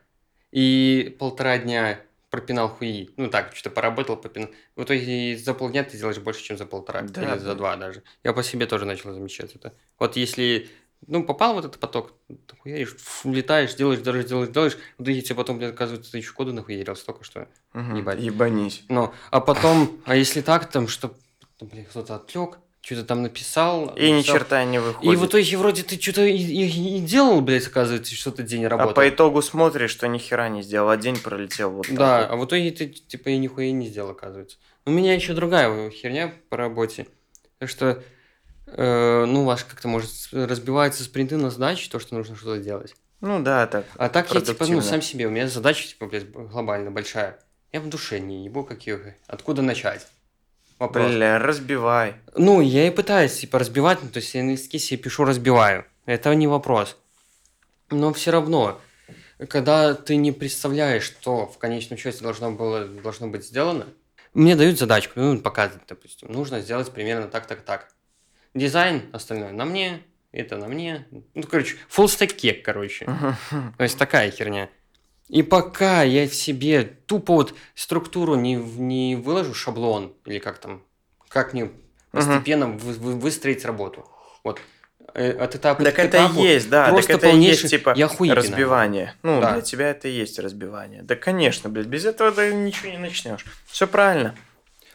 [SPEAKER 2] и полтора дня пропинал хуи. Ну так, что-то поработал, попинал. В итоге за полдня ты делаешь больше, чем за полтора.
[SPEAKER 1] Да,
[SPEAKER 2] или за
[SPEAKER 1] да.
[SPEAKER 2] два даже. Я по себе тоже начал замечать это. Вот если ну, попал в этот поток, ты хуяришь, фу, летаешь, делаешь, делаешь, делаешь, делаешь, в итоге тебе потом, блядь, оказывается, ты еще коду нахуярил столько, что...
[SPEAKER 1] Мгм,
[SPEAKER 2] Ебать.
[SPEAKER 1] Ебанись.
[SPEAKER 2] Ну, а потом, а если так, там, что, блин, кто-то отвлек, что-то там написал.
[SPEAKER 1] И ни черта не выходит.
[SPEAKER 2] И в итоге вроде ты что-то и, и- и делал, блядь, оказывается, что-то день
[SPEAKER 1] А
[SPEAKER 2] работал.
[SPEAKER 1] по итогу смотришь, что ни хера не сделал, а день пролетел вот
[SPEAKER 2] Да,
[SPEAKER 1] вот.
[SPEAKER 2] а в итоге ты типа и нихуя не сделал, оказывается. У меня еще другая херня по работе. Так что, э, ну, ваш как-то может разбивается спринты на задачи, то, что нужно что-то делать.
[SPEAKER 1] Ну да, так.
[SPEAKER 2] А так я типа, ну, сам себе, у меня задача, типа, блядь, глобально большая. Я в душе не ебу, каких, откуда начать. Вопрос.
[SPEAKER 1] Бля, разбивай.
[SPEAKER 2] Ну, я и пытаюсь, типа, разбивать, ну, то есть я на листке себе пишу «разбиваю». Это не вопрос. Но все равно, когда ты не представляешь, что в конечном счете должно, было, должно быть сделано, мне дают задачку, ну, показывают, допустим, нужно сделать примерно так, так, так. Дизайн, остальное на мне, это на мне. Ну, короче, full stack кек, короче. То есть такая херня. И пока я в себе тупо вот структуру не, не выложу, шаблон, или как там, как мне постепенно вы- вы- выстроить работу. Вот. Э, От этапа
[SPEAKER 1] Так
[SPEAKER 2] к
[SPEAKER 1] это и
[SPEAKER 2] этапу
[SPEAKER 1] есть, да, так
[SPEAKER 2] просто
[SPEAKER 1] это и
[SPEAKER 2] полнейший-
[SPEAKER 1] есть, типа,
[SPEAKER 2] я
[SPEAKER 1] разбивание. Ну,
[SPEAKER 2] Да.
[SPEAKER 1] для тебя это и есть разбивание. Да, конечно, блядь, без этого ты ничего не начнешь. Все правильно.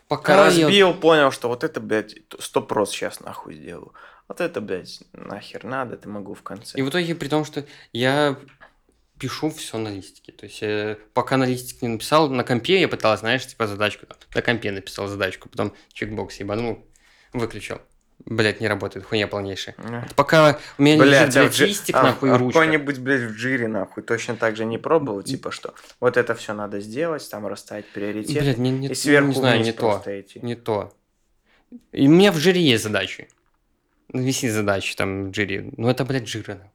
[SPEAKER 2] Пока я...
[SPEAKER 1] Разбил, понял, что вот это, блядь, сто прос сейчас нахуй сделаю. Вот это, блядь, нахер надо, ты могу в конце.
[SPEAKER 2] И в итоге, при том, что я пишу все на листике. То есть, э, пока на листик не написал, на компе я пытался, знаешь, типа задачку. там, На компе написал задачку, потом чекбокс ебанул, выключил. Блять, не работает, хуйня полнейшая.
[SPEAKER 1] Эх.
[SPEAKER 2] Пока у меня
[SPEAKER 1] Блядь,
[SPEAKER 2] лежит
[SPEAKER 1] а
[SPEAKER 2] блядь,
[SPEAKER 1] джи-
[SPEAKER 2] листик,
[SPEAKER 1] а-
[SPEAKER 2] нахуй,
[SPEAKER 1] а
[SPEAKER 2] ручка.
[SPEAKER 1] Какой-нибудь, блядь, в джире, нахуй, точно так же не пробовал, типа что? Вот это все надо сделать, там расставить приоритеты.
[SPEAKER 2] Блядь, не, не,
[SPEAKER 1] и сверху
[SPEAKER 2] не знаю, не то.
[SPEAKER 1] идти.
[SPEAKER 2] Не то. И у меня в жире есть задачи. Висит задачи там в жире. Ну это, блядь, жира.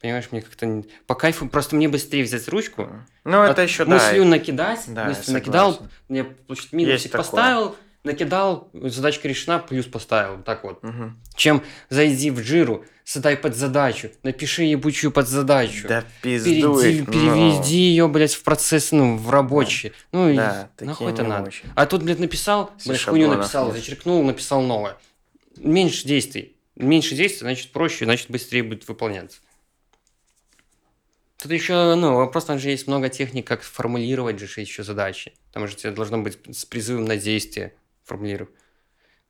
[SPEAKER 2] Понимаешь, мне как-то по кайфу, просто мне быстрее взять ручку,
[SPEAKER 1] Ну, это еще, да.
[SPEAKER 2] мыслью накидать,
[SPEAKER 1] Да,
[SPEAKER 2] мыслью накидал, мне значит, минусик поставил, накидал, задачка решена, плюс поставил, вот так вот.
[SPEAKER 1] Мгм.
[SPEAKER 2] Чем зайди в жиру, задай под задачу, напиши ебучую под задачу.
[SPEAKER 1] Да
[SPEAKER 2] Перейди,
[SPEAKER 1] пиздуй. ну.
[SPEAKER 2] переведи ее, блядь, в процесс, ну, в рабочий. Ну, и
[SPEAKER 1] Да, такие
[SPEAKER 2] нахуй это надо.
[SPEAKER 1] очень.
[SPEAKER 2] А тут, блядь, написал,
[SPEAKER 1] С
[SPEAKER 2] блядь, хуйню написал,
[SPEAKER 1] нет.
[SPEAKER 2] зачеркнул, написал новое. Меньше действий. Меньше действий, значит, проще, значит, быстрее будет выполняться. Тут еще, ну, вопрос, там же есть много техник, как формулировать же еще задачи. Там же тебе должно быть с призывом на действие формулировать.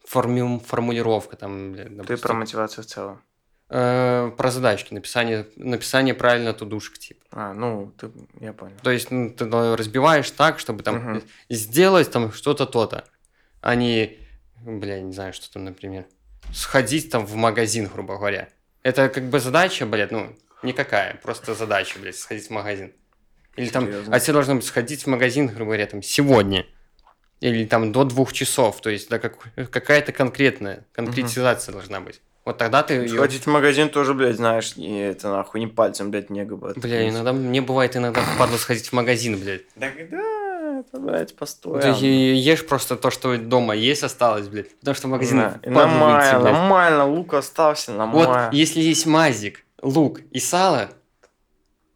[SPEAKER 2] Форми- формулировка там, блядь,
[SPEAKER 1] Ты
[SPEAKER 2] допустим.
[SPEAKER 1] про мотивацию в целом.
[SPEAKER 2] Э, про задачки, написание, написание правильно тудушек, типа.
[SPEAKER 1] А, ну, ты, я понял.
[SPEAKER 2] То есть ну, ты ну, разбиваешь так, чтобы там
[SPEAKER 1] Мгм.
[SPEAKER 2] сделать там что-то то-то, а не, бля, не знаю, что там, например, сходить там в магазин, грубо говоря. Это как бы задача, блядь, ну, никакая, просто задача, блядь, сходить в магазин. Или там,
[SPEAKER 1] Серьезно?
[SPEAKER 2] а тебе должно быть сходить в магазин, грубо говоря, там, сегодня. Или там до двух часов, то есть да, как, какая-то конкретная, конкретизация должна быть. Вот тогда ты
[SPEAKER 1] Сходить в магазин тоже, блядь, знаешь, не, это нахуй, не пальцем, блядь, не губа.
[SPEAKER 2] Бля, иногда мне бывает иногда впадло сходить в магазин, блядь.
[SPEAKER 1] Да, да, это, блядь,
[SPEAKER 2] Ты
[SPEAKER 1] постоянно.
[SPEAKER 2] е- ешь просто то, что дома есть осталось, блядь. Потому что в магазин
[SPEAKER 1] Да,
[SPEAKER 2] впадло выйти,
[SPEAKER 1] нормально,
[SPEAKER 2] блядь.
[SPEAKER 1] нормально, лук остался, нормально.
[SPEAKER 2] Вот если есть мазик, лук и сало,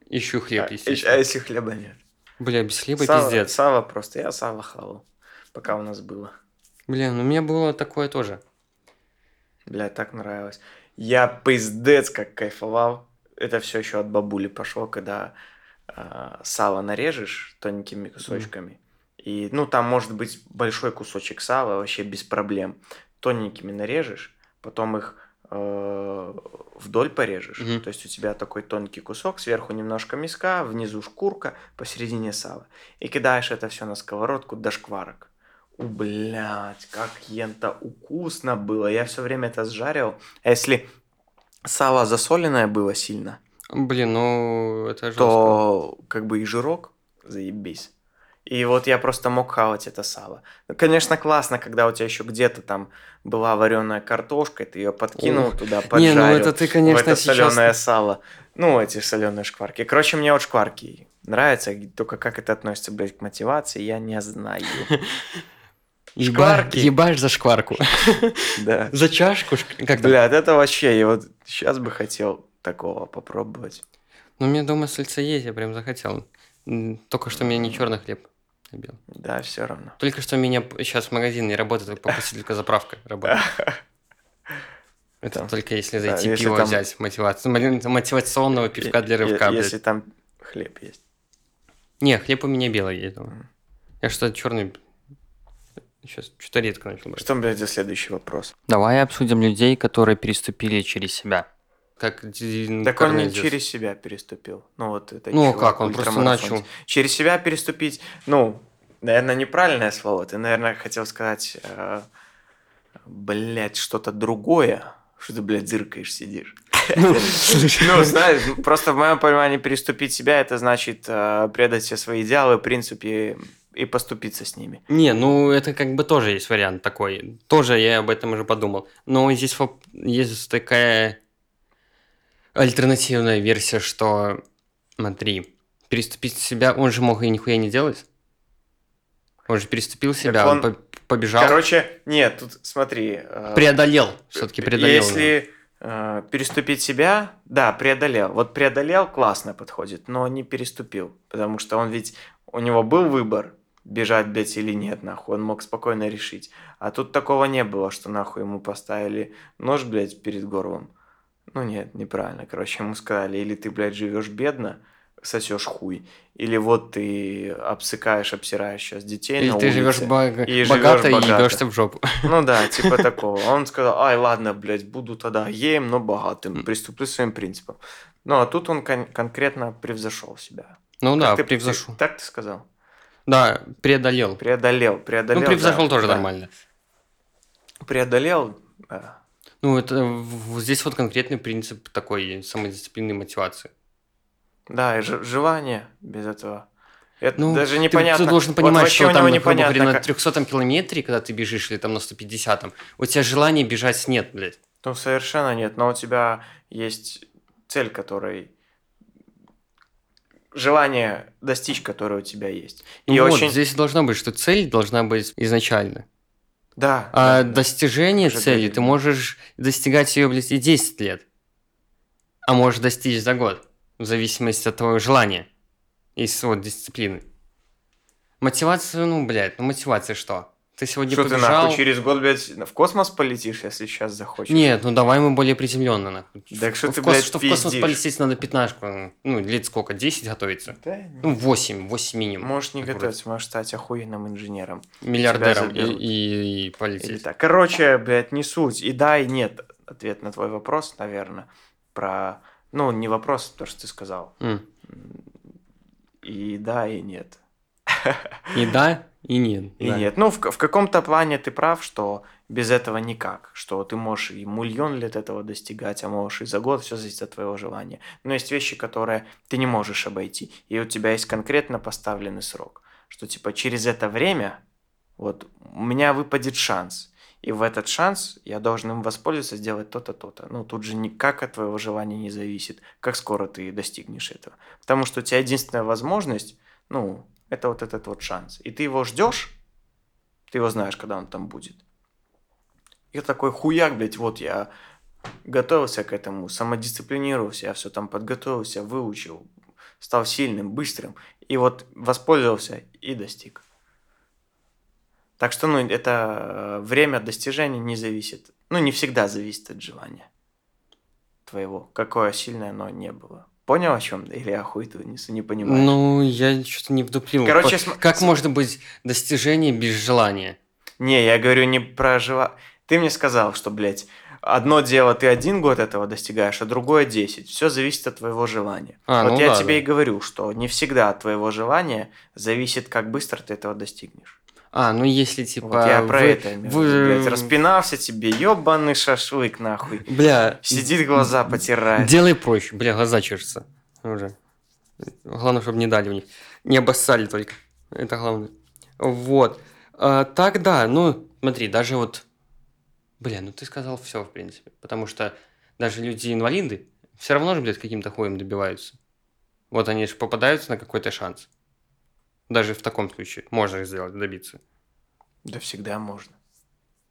[SPEAKER 2] еще хлеб,
[SPEAKER 1] а,
[SPEAKER 2] естественно.
[SPEAKER 1] а если хлеба нет?
[SPEAKER 2] Бля, без хлеба
[SPEAKER 1] Сало,
[SPEAKER 2] пиздец.
[SPEAKER 1] сало просто, я сало хавал, пока у нас было.
[SPEAKER 2] Бля, ну у меня было такое тоже.
[SPEAKER 1] Бля, так нравилось. Я пиздец как кайфовал. Это все еще от бабули пошло, когда э, сало нарежешь тоненькими кусочками. И, ну, там может быть большой кусочек сала вообще без проблем. Тоненькими нарежешь, потом их э, вдоль порежешь.
[SPEAKER 2] Мгм.
[SPEAKER 1] То есть у тебя такой тонкий кусок, сверху немножко миска, внизу шкурка, посередине сало. И кидаешь это все на сковородку до шкварок. У, блядь, как ента вкусно было. Я все время это сжарил. А если сало засоленное было сильно,
[SPEAKER 2] Блин, ну это жестко.
[SPEAKER 1] то как бы и жирок, заебись. И вот я просто мог хавать это сало. Ну, конечно, классно, когда у тебя еще где-то там была вареная картошка, и ты ее подкинул
[SPEAKER 2] Ух.
[SPEAKER 1] туда,
[SPEAKER 2] Не,
[SPEAKER 1] поджарил.
[SPEAKER 2] ну это ты, конечно,
[SPEAKER 1] это
[SPEAKER 2] сейчас...
[SPEAKER 1] соленое сало. Ну, эти соленые шкварки. Короче, мне вот шкварки нравятся, только как это относится, блядь, к мотивации, я не знаю. Шкварки.
[SPEAKER 2] Ебашь за шкварку.
[SPEAKER 1] Да.
[SPEAKER 2] За чашку.
[SPEAKER 1] Блядь, это вообще, я вот сейчас бы хотел такого попробовать.
[SPEAKER 2] Ну, меня дома сальца есть, я прям захотел. Только что меня не черный хлеб набил.
[SPEAKER 1] Да, все равно.
[SPEAKER 2] Только что у меня сейчас магазин не работает, попросили только заправка работает. Это
[SPEAKER 1] Там,
[SPEAKER 2] только если
[SPEAKER 1] да,
[SPEAKER 2] зайти
[SPEAKER 1] если
[SPEAKER 2] пиво
[SPEAKER 1] там-
[SPEAKER 2] взять, мотивацию. Мотивационного пивка для рывка, блядь.
[SPEAKER 1] Если там хлеб есть.
[SPEAKER 2] Не, хлеб у меня белый есть дома. Я что черный сейчас что-то редко начал брать.
[SPEAKER 1] Что, блядь, за следующий вопрос?
[SPEAKER 3] Давай обсудим людей, которые переступили через себя.
[SPEAKER 2] Как
[SPEAKER 1] Так он не через себя переступил. Ну, вот это
[SPEAKER 2] Ну,
[SPEAKER 1] чувак,
[SPEAKER 2] как, он просто начал.
[SPEAKER 1] Через себя переступить, ну, наверное, неправильное слово. Ты, наверное, хотел сказать, э, блядь, что-то другое. Что ты, блядь, зыркаешь, сидишь.
[SPEAKER 2] Ну,
[SPEAKER 1] Ну, знаешь, просто в моем понимании переступить себя, это значит э, предать все свои идеалы, принципы и поступиться с ними.
[SPEAKER 2] Не, ну это как бы тоже есть вариант такой. Тоже я об этом уже подумал. Но здесь есть такая альтернативная версия, что, смотри, переступить себя, он же мог и нихуя не делать. Он же переступил себя, он,
[SPEAKER 1] он-
[SPEAKER 2] по- побежал,
[SPEAKER 1] Короче, нет, тут смотри. э,
[SPEAKER 2] преодолел, все-таки преодолел.
[SPEAKER 1] Если э, переступить себя, да, преодолел. Вот преодолел классно подходит, но не переступил. Потому что он ведь, у него был выбор, бежать, блядь, или нет, нахуй. Он мог спокойно решить. А тут такого не было, что нахуй ему поставили нож, блядь, перед горлом. Ну нет, неправильно. Короче, ему сказали, или ты, блядь, живешь бедно, сосешь хуй, или вот ты обсыкаешь, обсираешь сейчас детей
[SPEAKER 2] Или
[SPEAKER 1] на
[SPEAKER 2] ты живешь бога-
[SPEAKER 1] и
[SPEAKER 2] богато и
[SPEAKER 1] богато.
[SPEAKER 2] ебешься в жопу.
[SPEAKER 1] Ну да, типа такого. Он сказал, ай, ладно, блядь, буду тогда геем, но богатым, приступлю к своим принципам. Ну, а тут он кон- конкретно превзошел себя.
[SPEAKER 2] Ну да,
[SPEAKER 1] Как ты-
[SPEAKER 2] превзошел.
[SPEAKER 1] ты- так ты сказал?
[SPEAKER 2] Да, преодолел.
[SPEAKER 1] Преодолел, преодолел.
[SPEAKER 2] Ну, превзошел
[SPEAKER 1] да,
[SPEAKER 2] тоже
[SPEAKER 1] да.
[SPEAKER 2] нормально.
[SPEAKER 1] Преодолел, да.
[SPEAKER 2] Ну, это здесь вот конкретный принцип такой самодисциплины мотивации.
[SPEAKER 1] Да, и желание без этого. Это
[SPEAKER 2] Ну,
[SPEAKER 1] даже
[SPEAKER 2] ты-
[SPEAKER 1] непонятно.
[SPEAKER 2] Ты, должен
[SPEAKER 1] Вот
[SPEAKER 2] понимать,
[SPEAKER 1] вообще
[SPEAKER 2] что там, говоря,
[SPEAKER 1] непонятно,
[SPEAKER 2] на
[SPEAKER 1] как-
[SPEAKER 2] 300 километре, когда ты бежишь, или там на 150 у тебя желания бежать нет, блядь.
[SPEAKER 1] Ну, совершенно нет, но у тебя есть цель, которой... Желание достичь, которое у тебя есть.
[SPEAKER 2] Ну
[SPEAKER 1] И
[SPEAKER 2] вот,
[SPEAKER 1] очень...
[SPEAKER 2] здесь должно быть, что цель должна быть изначально.
[SPEAKER 1] Да.
[SPEAKER 2] А
[SPEAKER 1] да, да.
[SPEAKER 2] достижение
[SPEAKER 1] Уже
[SPEAKER 2] цели, ты можешь достигать ее, блядь, и 10 лет. А можешь достичь за год, в зависимости от твоего желания и вот дисциплины. Мотивация, ну, блядь, ну мотивация что? Ты сегодня
[SPEAKER 1] Что ты
[SPEAKER 2] побежал...
[SPEAKER 1] нахуй через год, блядь, в космос полетишь, если сейчас захочешь?
[SPEAKER 2] Нет, ну давай мы более приземленно, нахуй.
[SPEAKER 1] Так что
[SPEAKER 2] В
[SPEAKER 1] ты,
[SPEAKER 2] кос-
[SPEAKER 1] блядь,
[SPEAKER 2] Что в космос
[SPEAKER 1] пиздишь?
[SPEAKER 2] полететь надо пятнашку. Ну, лет сколько? 10 готовиться?
[SPEAKER 1] Да,
[SPEAKER 2] Ну, 8, 8 минимум.
[SPEAKER 1] можешь не готовиться, можешь стать охуенным инженером.
[SPEAKER 2] Миллиардером и, и- и
[SPEAKER 1] Или
[SPEAKER 2] полететь.
[SPEAKER 1] так. Короче, блядь, не суть. И да, и нет. Ответ на твой вопрос, наверное, про... Ну, не вопрос, то, что ты сказал.
[SPEAKER 2] М.
[SPEAKER 1] И да, и нет.
[SPEAKER 2] И да, и нет.
[SPEAKER 1] И
[SPEAKER 2] да.
[SPEAKER 1] нет. Ну, в, в каком-то плане ты прав, что без этого никак. Что ты можешь и миллион лет этого достигать, а можешь и за год, все зависит от твоего желания. Но есть вещи, которые ты не можешь обойти. И у тебя есть конкретно поставленный срок. Что типа через это время вот у меня выпадет шанс. И в этот шанс я должен им воспользоваться, сделать то-то, то-то. Ну, тут же никак от твоего желания не зависит, как скоро ты достигнешь этого. Потому что у тебя единственная возможность, ну, это вот этот вот шанс. И ты его ждешь, ты его знаешь, когда он там будет. И такой хуяк, блядь, вот я готовился к этому, самодисциплинировался, я все там подготовился, выучил, стал сильным, быстрым. И вот воспользовался и достиг. Так что, ну, это э, время достижения не зависит. Ну, не всегда зависит от желания. твоего, какое сильное оно не было. Понял, о чем? Или я хуй ты не, понимаешь?
[SPEAKER 2] Ну, я что-то не вдуплил.
[SPEAKER 1] Короче,
[SPEAKER 2] По-
[SPEAKER 1] см-
[SPEAKER 2] как
[SPEAKER 1] с-
[SPEAKER 2] может быть достижение без желания?
[SPEAKER 1] Не, я говорю не про жива... Ты мне сказал, что, блядь, одно дело ты один год этого достигаешь, а другое 10. Все зависит от твоего желания.
[SPEAKER 2] А,
[SPEAKER 1] вот
[SPEAKER 2] ну
[SPEAKER 1] я
[SPEAKER 2] да,
[SPEAKER 1] тебе
[SPEAKER 2] да.
[SPEAKER 1] и говорю, что не всегда от твоего желания зависит, как быстро ты этого достигнешь.
[SPEAKER 2] А, ну если типа...
[SPEAKER 1] вот я про
[SPEAKER 2] вы-
[SPEAKER 1] это
[SPEAKER 2] вы-
[SPEAKER 1] блядь. Распинался тебе, ебаный шашлык, нахуй.
[SPEAKER 2] Бля,
[SPEAKER 1] Сидит, глаза потирает.
[SPEAKER 2] делай проще. Бля, глаза чешутся. Уже. Главное, чтобы не дали в них. Не обоссали только. Это главное. Вот. А, так, да, ну, смотри, даже вот... Бля, ну ты сказал все, в принципе. Потому что даже люди-инвалиды все равно же, блядь, каким-то хуем добиваются. Вот они же попадаются на какой-то шанс. Даже в таком случае можно сделать, добиться.
[SPEAKER 1] Да всегда можно.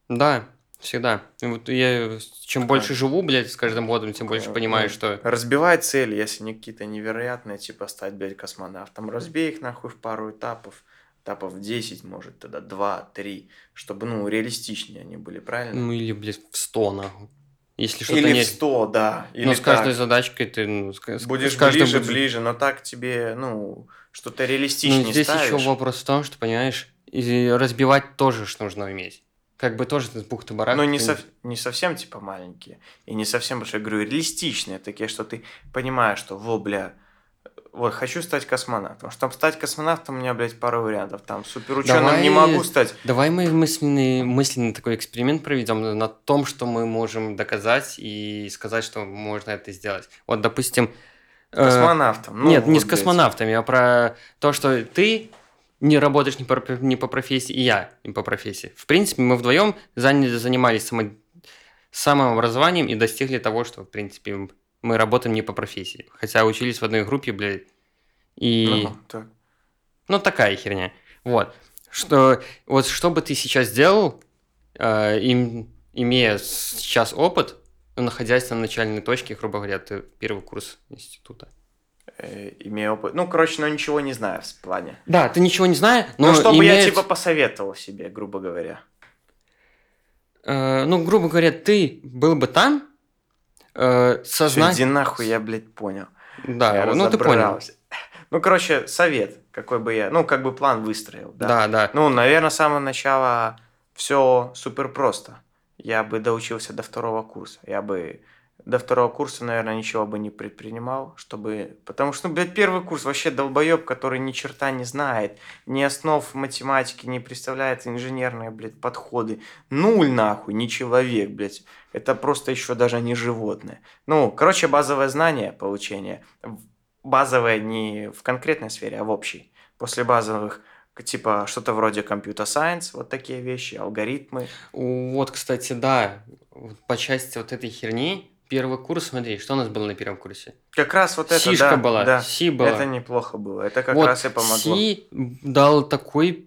[SPEAKER 2] Да, всегда. И вот я чем больше живу, блядь, с каждым годом, тем больше
[SPEAKER 1] Э,
[SPEAKER 2] понимаю,
[SPEAKER 1] ну,
[SPEAKER 2] что...
[SPEAKER 1] Разбивай цели, если они какие-то невероятные, типа стать, блядь, космонавтом. Разбей их нахуй в пару этапов. Этапов 10, может, тогда 2, 3, чтобы, ну, реалистичнее они были, правильно?
[SPEAKER 2] Ну или, блядь, в 100, нахуй. Если что-то
[SPEAKER 1] Или
[SPEAKER 2] нет...
[SPEAKER 1] в 100, да. Или
[SPEAKER 2] Но с каждой
[SPEAKER 1] так.
[SPEAKER 2] задачкой ты... Ну, с,
[SPEAKER 1] Будешь
[SPEAKER 2] с каждой
[SPEAKER 1] ближе,
[SPEAKER 2] будешь-
[SPEAKER 1] ближе, но так тебе, ну, что-то
[SPEAKER 2] Ну,
[SPEAKER 1] реалистичнее
[SPEAKER 2] здесь
[SPEAKER 1] ставишь.
[SPEAKER 2] еще вопрос в том, что, понимаешь, и разбивать тоже ж нужно уметь. Как бы тоже с бухты барак.
[SPEAKER 1] Но не, сов- не совсем, типа, маленькие. И не совсем большие. Я говорю, реалистичные такие, что ты понимаешь, что, во, бля, вот, хочу стать космонавтом. Чтобы стать космонавтом, у меня, блядь, пару вариантов. Там, суперученым
[SPEAKER 2] Давай-
[SPEAKER 1] не могу стать.
[SPEAKER 2] Давай мы мысленный, мысленный такой эксперимент проведем на том, что мы можем доказать и сказать, что можно это сделать. Вот, допустим... э,
[SPEAKER 1] Космонавтом. Ну,
[SPEAKER 2] Нет, не
[SPEAKER 1] вот,
[SPEAKER 2] с
[SPEAKER 1] блядь.
[SPEAKER 2] космонавтами, а про то, что ты не работаешь не по, не по профессии, и я не по профессии. В принципе, мы вдвоем заня- занимались само- самообразованием и достигли того, что, в принципе, мы работаем не по профессии. Хотя учились в одной группе, блядь. И...
[SPEAKER 1] Ну, так.
[SPEAKER 2] Ну, такая херня. Вот. Что, вот что бы ты сейчас сделал, э, им, имея сейчас опыт, находясь на начальной точке, грубо говоря, ты первый курс института.
[SPEAKER 1] Э, имею опыт. Ну, короче, но ничего не знаю в плане.
[SPEAKER 2] Да, ты ничего не знаешь, но
[SPEAKER 1] Ну, чтобы я,
[SPEAKER 2] имея-
[SPEAKER 1] типа, посоветовал себе, грубо говоря.
[SPEAKER 2] Э, ну, грубо говоря, ты был бы там, э, сознание...
[SPEAKER 1] иди нахуй, я, блядь, понял.
[SPEAKER 2] Да,
[SPEAKER 1] я
[SPEAKER 2] ну ты понял.
[SPEAKER 1] Ну, короче, совет, какой бы я, ну, как бы план выстроил, да.
[SPEAKER 2] Да, да.
[SPEAKER 1] Ну, наверное, с самого начала все супер просто. Я бы доучился до второго курса. Я бы до второго курса, наверное, ничего бы не предпринимал, чтобы... Потому что, ну, блядь, первый курс вообще долбоеб, который ни черта не знает, ни основ математики не представляет, инженерные, блядь, подходы. Нуль нахуй, не человек, блядь. Это просто еще даже не животное. Ну, короче, базовое знание получения. В- Базовое не в конкретной сфере, а в общей. После базовых типа что-то вроде компьютер сайенс, вот такие вещи, алгоритмы.
[SPEAKER 2] Вот, кстати, да, по части вот этой херни, первый курс, смотри, что у нас было на первом курсе?
[SPEAKER 1] Как раз вот это,
[SPEAKER 2] Сишка
[SPEAKER 1] да,
[SPEAKER 2] была,
[SPEAKER 1] да.
[SPEAKER 2] Си была.
[SPEAKER 1] Это неплохо было, это как
[SPEAKER 2] вот
[SPEAKER 1] раз и помогло.
[SPEAKER 2] Си дал такой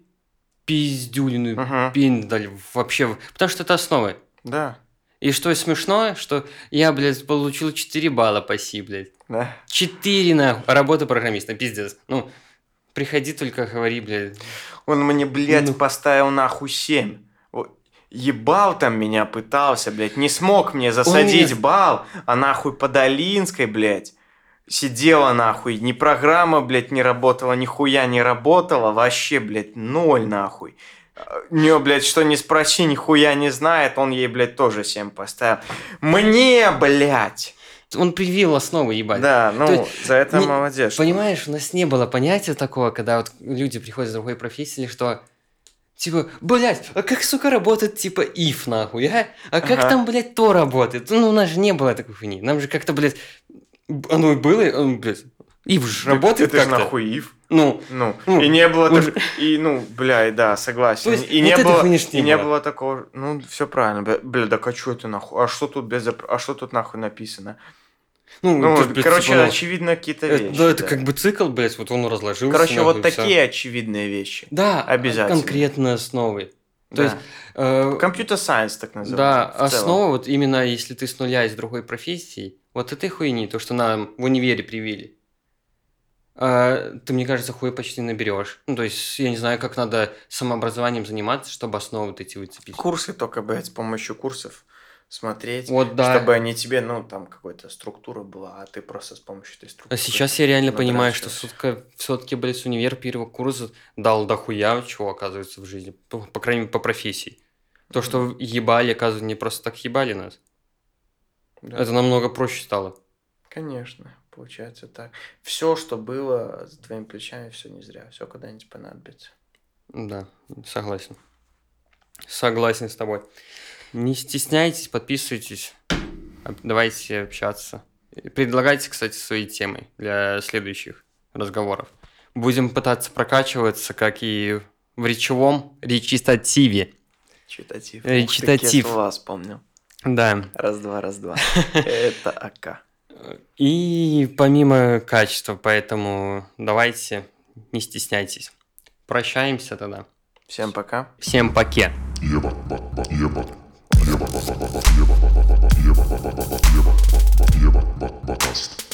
[SPEAKER 2] пиздюлиную
[SPEAKER 1] Мгм.
[SPEAKER 2] пиндаль вообще, потому что это основы.
[SPEAKER 1] Да,
[SPEAKER 2] И что смешно, что я, блядь, получил 4 балла по Си, блядь.
[SPEAKER 1] да.
[SPEAKER 2] 4 нахуй. А Работа программиста, пиздец. Ну, приходи только говори, блядь.
[SPEAKER 1] Он мне, блядь,
[SPEAKER 2] Ну.
[SPEAKER 1] поставил нахуй 7. Ебал там меня пытался, блядь, не смог мне засадить бал, а нахуй по Долинской, блядь. Сидела нахуй, ни программа, блядь, не работала, нихуя не работала, вообще, блядь, ноль нахуй. Не, блядь, что не спроси, нихуя не знает, он ей, блядь, тоже 7 поставил. Мне, блядь!
[SPEAKER 2] Он привил основы, ебать.
[SPEAKER 1] Да, ну,
[SPEAKER 2] есть
[SPEAKER 1] за это
[SPEAKER 2] не-
[SPEAKER 1] молодец. что-
[SPEAKER 2] Понимаешь, у нас не было понятия такого, когда вот люди приходят с другой профессии, что типа, блядь, а как, сука, работает типа if, нахуй, а? А как
[SPEAKER 1] Ага.
[SPEAKER 2] там, блядь, то работает? Ну, у нас же не было такой хуйни. Нам же как-то, блядь, оно и было, блядь, if же работает
[SPEAKER 1] Это же
[SPEAKER 2] как-то.
[SPEAKER 1] нахуй ив.
[SPEAKER 2] Ну,
[SPEAKER 1] Ну,
[SPEAKER 2] Ну,
[SPEAKER 1] и не было
[SPEAKER 2] он
[SPEAKER 1] так- и ну, бля, и да, согласен.
[SPEAKER 2] Есть
[SPEAKER 1] и
[SPEAKER 2] вот
[SPEAKER 1] не
[SPEAKER 2] этой
[SPEAKER 1] было, и не
[SPEAKER 2] было.
[SPEAKER 1] было такого, ну, все правильно, бля, бля, да а что это нахуй? А что тут без, а что тут нахуй написано?
[SPEAKER 2] Ну,
[SPEAKER 1] Ну,
[SPEAKER 2] то есть, блядь,
[SPEAKER 1] короче,
[SPEAKER 2] типа, ну,
[SPEAKER 1] очевидно какие-то
[SPEAKER 2] это,
[SPEAKER 1] вещи.
[SPEAKER 2] да, это
[SPEAKER 1] да.
[SPEAKER 2] как бы цикл, блядь, вот он разложился.
[SPEAKER 1] Короче, вот такие очевидные вещи.
[SPEAKER 2] Да,
[SPEAKER 1] Обязательно.
[SPEAKER 2] конкретно основы. То
[SPEAKER 1] Да.
[SPEAKER 2] есть, э,
[SPEAKER 1] сайенс так называется.
[SPEAKER 2] Да,
[SPEAKER 1] целом.
[SPEAKER 2] основа, вот именно если ты с нуля из другой профессии, вот этой хуйни, то, что нам в универе привили, а, ты, мне кажется, хуй почти наберешь. Ну, то есть, я не знаю, как надо самообразованием заниматься, чтобы основы вот эти выцепить.
[SPEAKER 1] Курсы только, блядь, с помощью курсов смотреть,
[SPEAKER 2] Вот да.
[SPEAKER 1] чтобы они тебе, ну, там какая-то структура была, а ты просто с помощью этой структуры.
[SPEAKER 2] А сейчас я реально понимаю, что сутка, все-таки, блядь, универ первого курса дал дохуя чего, оказывается, в жизни. По, по крайней мере, по профессии. То, что ебали, оказывается, не просто так ебали нас.
[SPEAKER 1] Да.
[SPEAKER 2] Это намного проще стало.
[SPEAKER 1] Конечно, получается так. Все, что было за твоими плечами, все не зря, все когда-нибудь понадобится.
[SPEAKER 2] Да, согласен. Согласен с тобой. Не стесняйтесь, подписывайтесь. Давайте общаться. Предлагайте, кстати, свои темы для следующих разговоров. Будем пытаться прокачиваться, как и в речевом речитативе.
[SPEAKER 1] Читатив.
[SPEAKER 2] Речитатив.
[SPEAKER 1] Ух ты, вас помнил.
[SPEAKER 2] Да.
[SPEAKER 1] Раз-два, раз-два. Это АК.
[SPEAKER 2] И помимо качества, поэтому давайте не стесняйтесь. Прощаемся тогда.
[SPEAKER 1] Всем пока.
[SPEAKER 2] Всем поке.
[SPEAKER 4] Еба, ба, ба, Podcast.